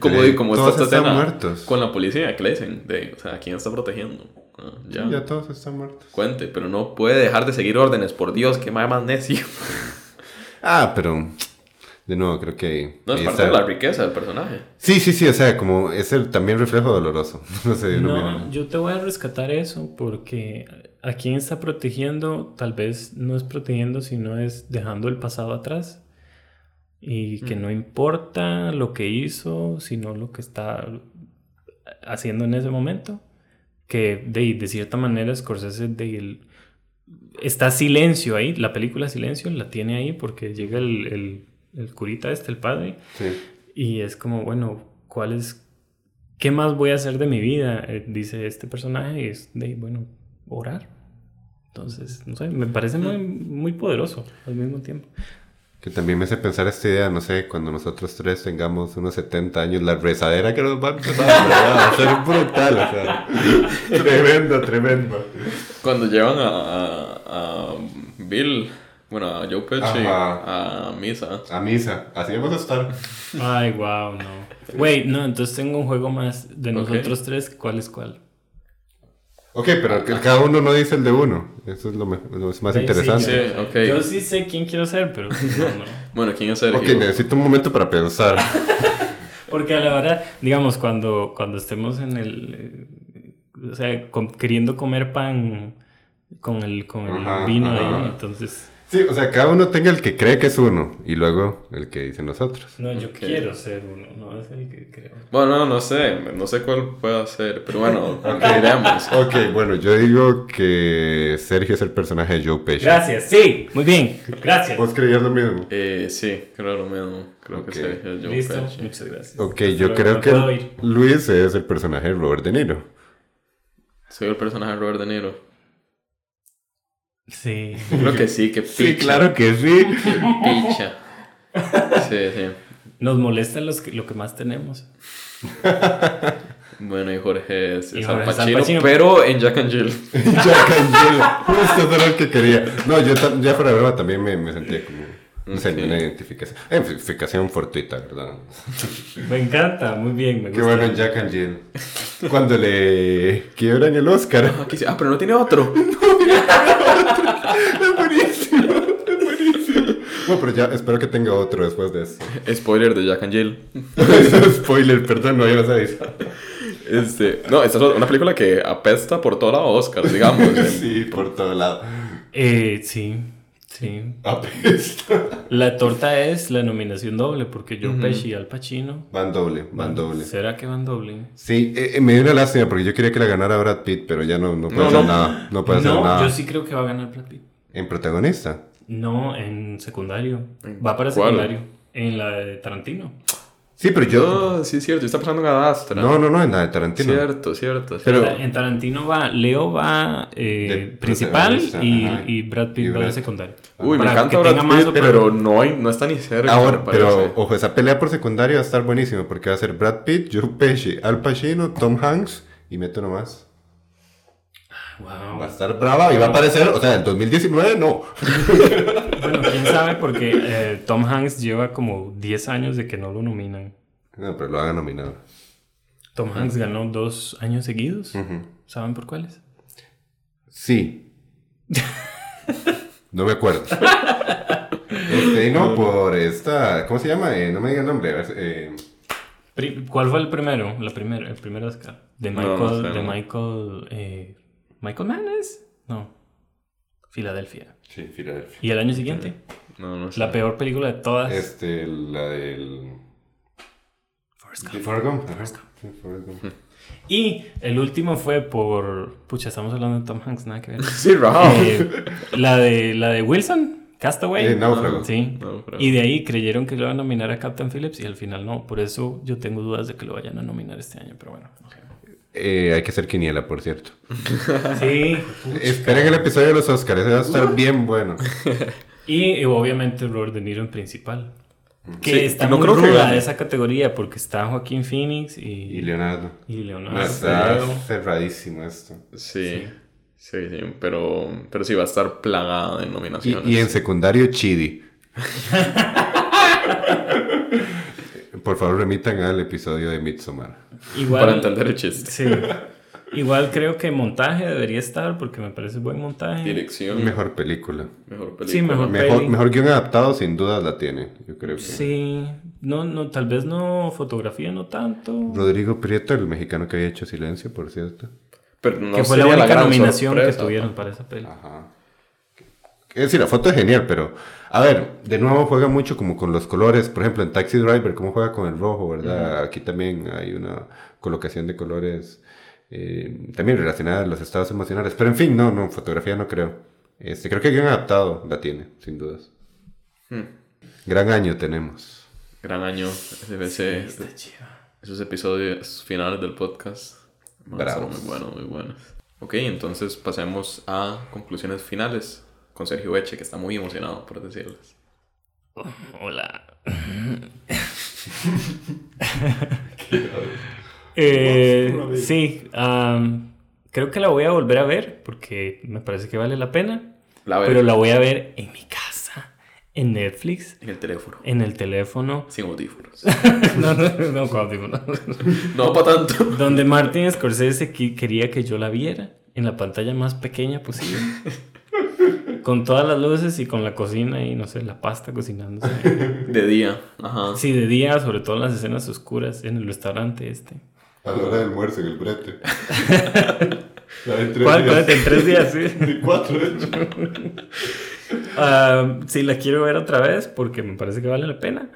como, como está esta escena muertos. con la policía que le dicen, de, o sea, ¿quién está protegiendo? Ah, ya. ya todos están muertos. Cuente, pero no puede dejar de seguir órdenes, por Dios, que más necio. ah, pero de nuevo, creo que... No, es parte de la riqueza del personaje. Sí, sí, sí, o sea, como es el también reflejo doloroso. no sé, no, yo te voy a rescatar eso porque a quien está protegiendo, tal vez no es protegiendo, sino es dejando el pasado atrás. Y que mm. no importa lo que hizo, sino lo que está haciendo en ese momento. Que de, de cierta manera Scorsese de el, está silencio ahí, la película Silencio la tiene ahí porque llega el el curita este, el padre. Y es como, bueno, ¿cuál es, qué más voy a hacer de mi vida? Eh, dice este personaje y es de, bueno, orar. Entonces, no sé, me parece muy, muy poderoso al mismo tiempo. Que también me hace pensar esta idea, no sé, cuando nosotros tres tengamos unos 70 años, la rezadera que nos va a empezar a ser brutal, o sea. tremendo, tremendo. Cuando llevan a, a, a Bill, bueno, a Joe Pesci, Ajá. a misa. A misa, así vamos a estar. Ay, wow, no. Wait, no, entonces tengo un juego más de nosotros tres. ¿Cuál es cuál? Ok, pero que cada uno no dice el de uno. Eso es lo, lo es más Sí, interesante. Sí, ok. Yo sí sé quién quiero ser, pero no, no. Bueno, ¿quién es Sergio? Ok, necesito un momento para pensar. Porque a la hora, digamos, cuando, cuando estemos en el. eh, O sea, com- queriendo comer pan con el, con el Ajá, vino ajá. ahí, entonces. Sí, o sea, cada uno tenga el que cree que es uno y luego el que dicen nosotros. No, yo quiero ser uno, no es el que creo. Bueno, no, no sé, no sé cuál puede ser, pero bueno, diremos. Ok, bueno, yo digo que Sergio es el personaje de Joe Pesci. Gracias, sí, muy bien, gracias. ¿Vos creías lo mismo? Eh, sí, creo lo mismo. Creo que Sergio es Joe Listo, Pesci. muchas gracias. Ok, Hasta yo creo que. Luis es el personaje de Robert De Niro. Soy el personaje de Robert De Niro. Sí. Creo que sí, que picha. que sí. Picha. Sí, sí. Nos molesta los que- lo que más tenemos. Bueno, y Jorge es, Y Jorge Pacino, pero en Jack and Jill. Jack and Jill. Justo eso era lo que quería. No, yo ya fuera de broma también me, me sentía como... No sé, una identificación. Identificación fortuita, ¿verdad? Me encanta, muy bien, me Qué gusta. bueno en Jack and Jill. Cuando le quiebran el Oscar. Ah, aquí sí. Ah, pero no tiene otro. Es buenísimo, es buenísimo. Bueno, pero ya espero que tenga otro después de eso. Spoiler de Jack and Jill. Spoiler, perdón, no, ya lo sabéis. Este, no, esta es una película que apesta por toda la Oscar, digamos. Sí, por todo lado. Eh, sí, sí. Apesta. La torta es la nominación doble, porque Joe Pesci y Al Pacino. Van doble, van doble. ¿Será que van doble? Sí, eh, eh, me dio una lástima porque yo quería que la ganara Brad Pitt, pero ya no, no puede No, hacer no. nada. No puede hacer No, nada. yo sí creo que va a ganar Brad Pitt. En protagonista. No, en secundario. ¿En Va para cuál? secundario. En la de Tarantino. Sí, pero yo. Oh, sí, es cierto. Yo estaba pensando en Adastra. No, no, no, en la de Tarantino. Cierto, cierto. Pero- En ta- en Tarantino va, Leo va eh, De principal y, y Brad Pitt Y va de secundario. Uy, me encanta que Brad tenga más Pitt, opor- pero no, hay, no está ni cerca. Ahora, pero ojo, esa pelea por secundario va a estar buenísima porque va a ser Brad Pitt, Joe Pesci, Al Pacino, Tom Hanks y meto nomás. Wow. Va a estar brava y va a aparecer, o sea, en 2019 no. Bueno, quién sabe, porque eh, Tom Hanks lleva como 10 años de que no lo nominan. No, pero lo hagan nominado. Tom Hanks ganó dos años seguidos. ¿Saben por cuáles? Sí. No me acuerdo. Este, no, por esta. ¿Cómo se llama? Eh, no me diga el nombre. a ver, eh, ¿Cuál fue el primero? La primera, el primer Oscar. De No, Michael. no sé, de no. Michael. eh, ¿Michael Mann es? No. Filadelfia. sí, Filadelfia. ¿Y el año siguiente? No, no sé. La peor película de todas. Este, la del. Forrest ¿De Gump. Forrest Gump? Sí, Forrest Gump. Y el último fue por. Pucha, estamos hablando de Tom Hanks, nada que ver. Sí, Raúl. Eh, la, de, la de Wilson, Castaway. Eh, Náufrago. Sí. Náufrago. Y de ahí creyeron que lo iban a nominar a Captain Phillips y al final no. Por eso yo tengo dudas de que lo vayan a nominar este año, pero bueno. Eh, hay que hacer quiniela, por cierto. Sí. Esperen el episodio de los Oscars, ese va a estar bien bueno. Y, y obviamente Robert De Niro en principal. Que Sí, está no muy creo ruda esa categoría porque está Joaquín Phoenix y, Y Leonardo. y Leonardo. Está Leo. cerradísimo esto. Sí. Sí, sí, pero, pero sí va a estar plagada de Y, nominaciones. y en secundario, Chidi. Por favor, remitan al episodio de Midsommar. Igual, Para entender el chiste. Sí. Igual creo que montaje debería estar porque me parece buen montaje. Dirección. Mejor película. Mejor película. Sí, mejor. Mejor, Peli. mejor guion adaptado, sin duda la tiene. Yo creo que. Sí, no, no, tal vez no fotografía, no tanto. Rodrigo Prieto, el mexicano que había hecho Silencio, por cierto. Pero no que fue la única gran nominación que sorpresa, tuvieron ¿no? para esa peli. Ajá. Es decir, la foto es genial, pero a ver, de nuevo juega mucho como con los colores. Por ejemplo, en Taxi Driver, cómo juega con el rojo, ¿verdad? Aquí también hay una colocación de colores eh, también relacionada a los estados emocionales. Pero en fin, no, no, fotografía no creo. Este, creo que bien adaptado la tiene, sin dudas. Hmm. Gran año tenemos. Gran año. Ese, chiva. esos episodios finales del podcast. Bravos. Muy buenos, muy buenos. Ok, entonces pasemos a conclusiones finales con Sergio Eche, que está muy emocionado por decirles. Hola. Eh, sí, am, creo que la voy a volver a ver porque me parece que vale la pena. La Pero la voy a ver en mi casa, en Netflix, en el teléfono. en el teléfono. Sin audífonos. no, no, no, con audífonos. no para tanto. Donde Martin Scorsese quería que yo la viera en la pantalla más pequeña posible. Con todas las luces y con la cocina y no sé, la pasta cocinándose. De día. Ajá. Sí, de día, sobre todo en las escenas oscuras en el restaurante este. A la hora del almuerzo en el brete. La de tres ¿Cuál? días. ¿Cuál? En tres días, sí. De cuatro, de hecho. Ah, sí, la quiero ver otra vez porque me parece que vale la pena.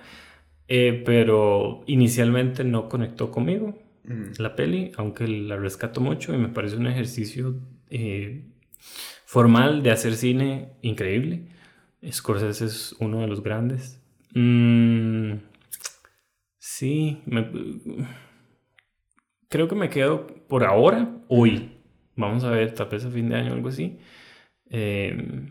Eh, pero inicialmente no conectó conmigo Mm. la peli, aunque la rescato mucho y me parece un ejercicio eh, formal de hacer cine increíble. Scorsese es uno de los grandes. Mm, sí, me- creo que me quedo por ahora, hoy. Vamos a ver, tal vez a fin de año o algo así. eh,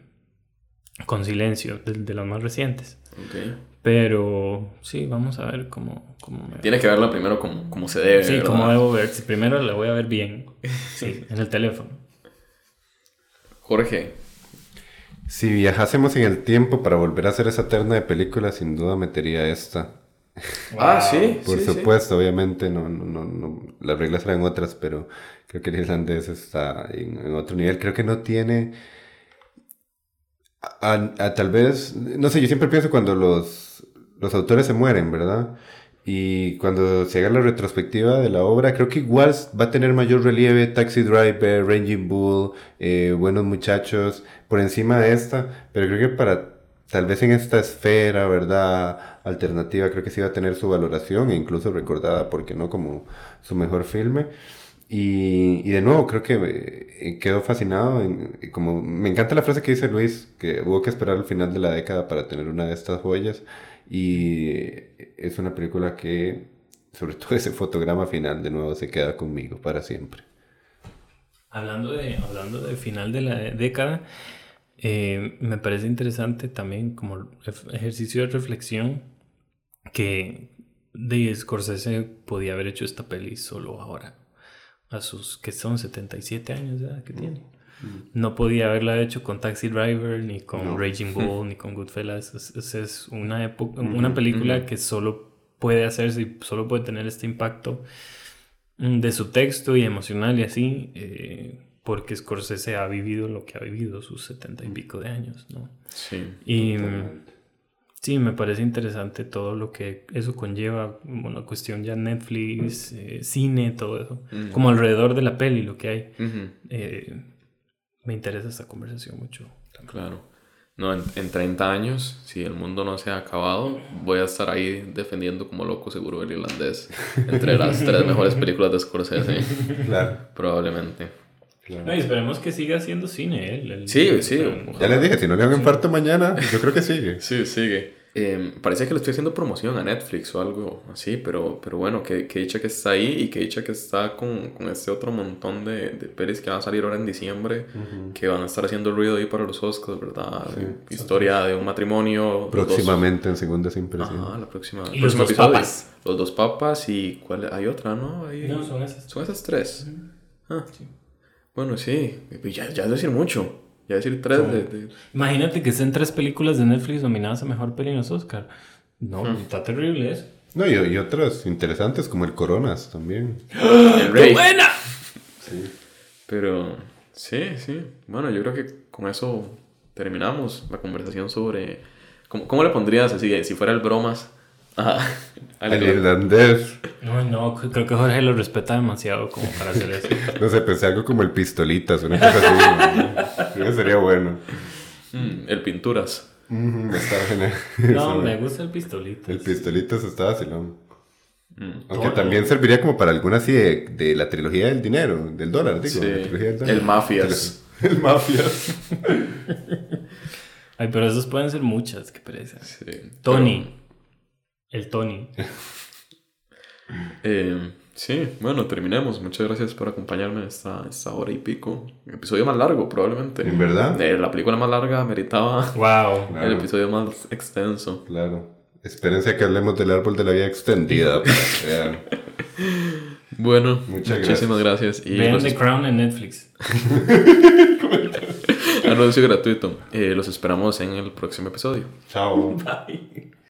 con silencio, de, de las más recientes. Ok. Pero sí, vamos a ver cómo, cómo me Tienes que verla primero como, como se debe. Sí, ¿verdad? como debo ver. Primero la voy a ver bien. Sí, en el teléfono. Jorge. Si viajásemos en el tiempo para volver a hacer esa terna de películas, sin duda metería esta. Ah, sí. Por sí, sí. supuesto, obviamente, no, no, no, no, las reglas eran otras, pero creo que el irlandés está en, en otro nivel. Creo que no tiene, a, a- tal vez, no sé, yo siempre pienso cuando los, los autores se mueren, ¿verdad? Y cuando se haga la retrospectiva de la obra, creo que igual va a tener mayor relieve Taxi Driver, Raging Bull, eh, Buenos Muchachos, por encima de esta, pero creo que para tal vez en esta esfera, ¿verdad? Alternativa, creo que sí va a tener su valoración e incluso recordada, porque no como su mejor filme. Y, y de nuevo, creo que eh, quedo fascinado. en- como, me encanta la frase que dice Luis, que hubo que esperar al final de la década para tener una de estas joyas. Y es una película que, sobre todo ese fotograma final, de nuevo se queda conmigo para siempre. Hablando de, hablando de final de la década, eh, me parece interesante también como ejercicio de reflexión que de Scorsese podía haber hecho esta peli solo ahora, a sus que son 77 años de edad que tiene. No podía haberla hecho con Taxi Driver, ni con No. Raging Bull, ni con Goodfellas. Es, es- es una, época, una película que solo puede hacerse y solo puede tener este impacto mm, de su texto y emocional y así, eh, porque Scorsese ha vivido lo que ha vivido, sus setenta y pico de años, ¿no? Sí. Y mm, sí, me parece interesante todo lo que eso conlleva, como la cuestión ya Netflix, eh, cine, todo eso, como alrededor de la peli, lo que hay. Eh, me interesa esta conversación mucho. también. Claro. No, en, en 30 años, si el mundo no se ha acabado, voy a estar ahí defendiendo como loco seguro el irlandés. Entre las tres mejores películas de Scorsese, Claro. probablemente. No, y esperemos que siga haciendo cine él. Sí, sí. Ya les dije, si no le dan un infarto mañana, yo creo que sigue. Sí, sigue. Eh, parece que le estoy haciendo promoción a Netflix o algo así, pero, pero bueno, que, que dicha que está ahí y que dicha que está con, con este otro montón de, de pelis que van a salir ahora en diciembre, que van a estar haciendo ruido ahí para los Oscars, ¿verdad? Historia de un matrimonio. Próximamente en segundas impresiones. Ajá, la próxima. Y los dos episodio. papas. Los dos papas y ¿cuál? Hay otra, ¿no? Hay- No, son esas. Son esas tres. Ah, Bueno, sí. Ya, ya es decir mucho. Ya decir tres de... de- Imagínate que estén tres películas de Netflix nominadas a mejor peli en los Oscar. No, está terrible eso. No, y, y otras interesantes como el Coronas también. El Rey. ¡Buena! Pero sí, sí. Bueno, yo creo que con eso terminamos la conversación sobre... ¿Cómo, cómo le pondrías así? Si fuera el bromas. Ajá. al El irlandés. No, no, creo que Jorge lo respeta demasiado como para hacer eso. No sé, pensé algo como el pistolitas, una cosa así. Sería bueno. Mm, el pinturas. Está genial. No, me gusta el pistolito. El pistolitas está vacilón. Mm. Aunque también serviría como para alguna así de, de la trilogía del dinero, del dólar, digo. Sí. la trilogía del dólar. El Mafias. El Mafias. Ay, pero esas pueden ser muchas, qué pereza. Sí. Tony. El Tony. Eh, Sí, bueno, terminemos. Muchas gracias por acompañarme esta, esta hora y pico. El episodio más largo, probablemente. ¿En verdad? Eh, la película más larga meritaba Wow. Claro. el episodio más extenso. Claro. Espérense a que hablemos del árbol de la vida extendida. Bueno, Muchas muchísimas gracias. Y Vean los The Crown en Netflix. anuncio gratuito. Eh, los esperamos en el próximo episodio. Chao. Bye.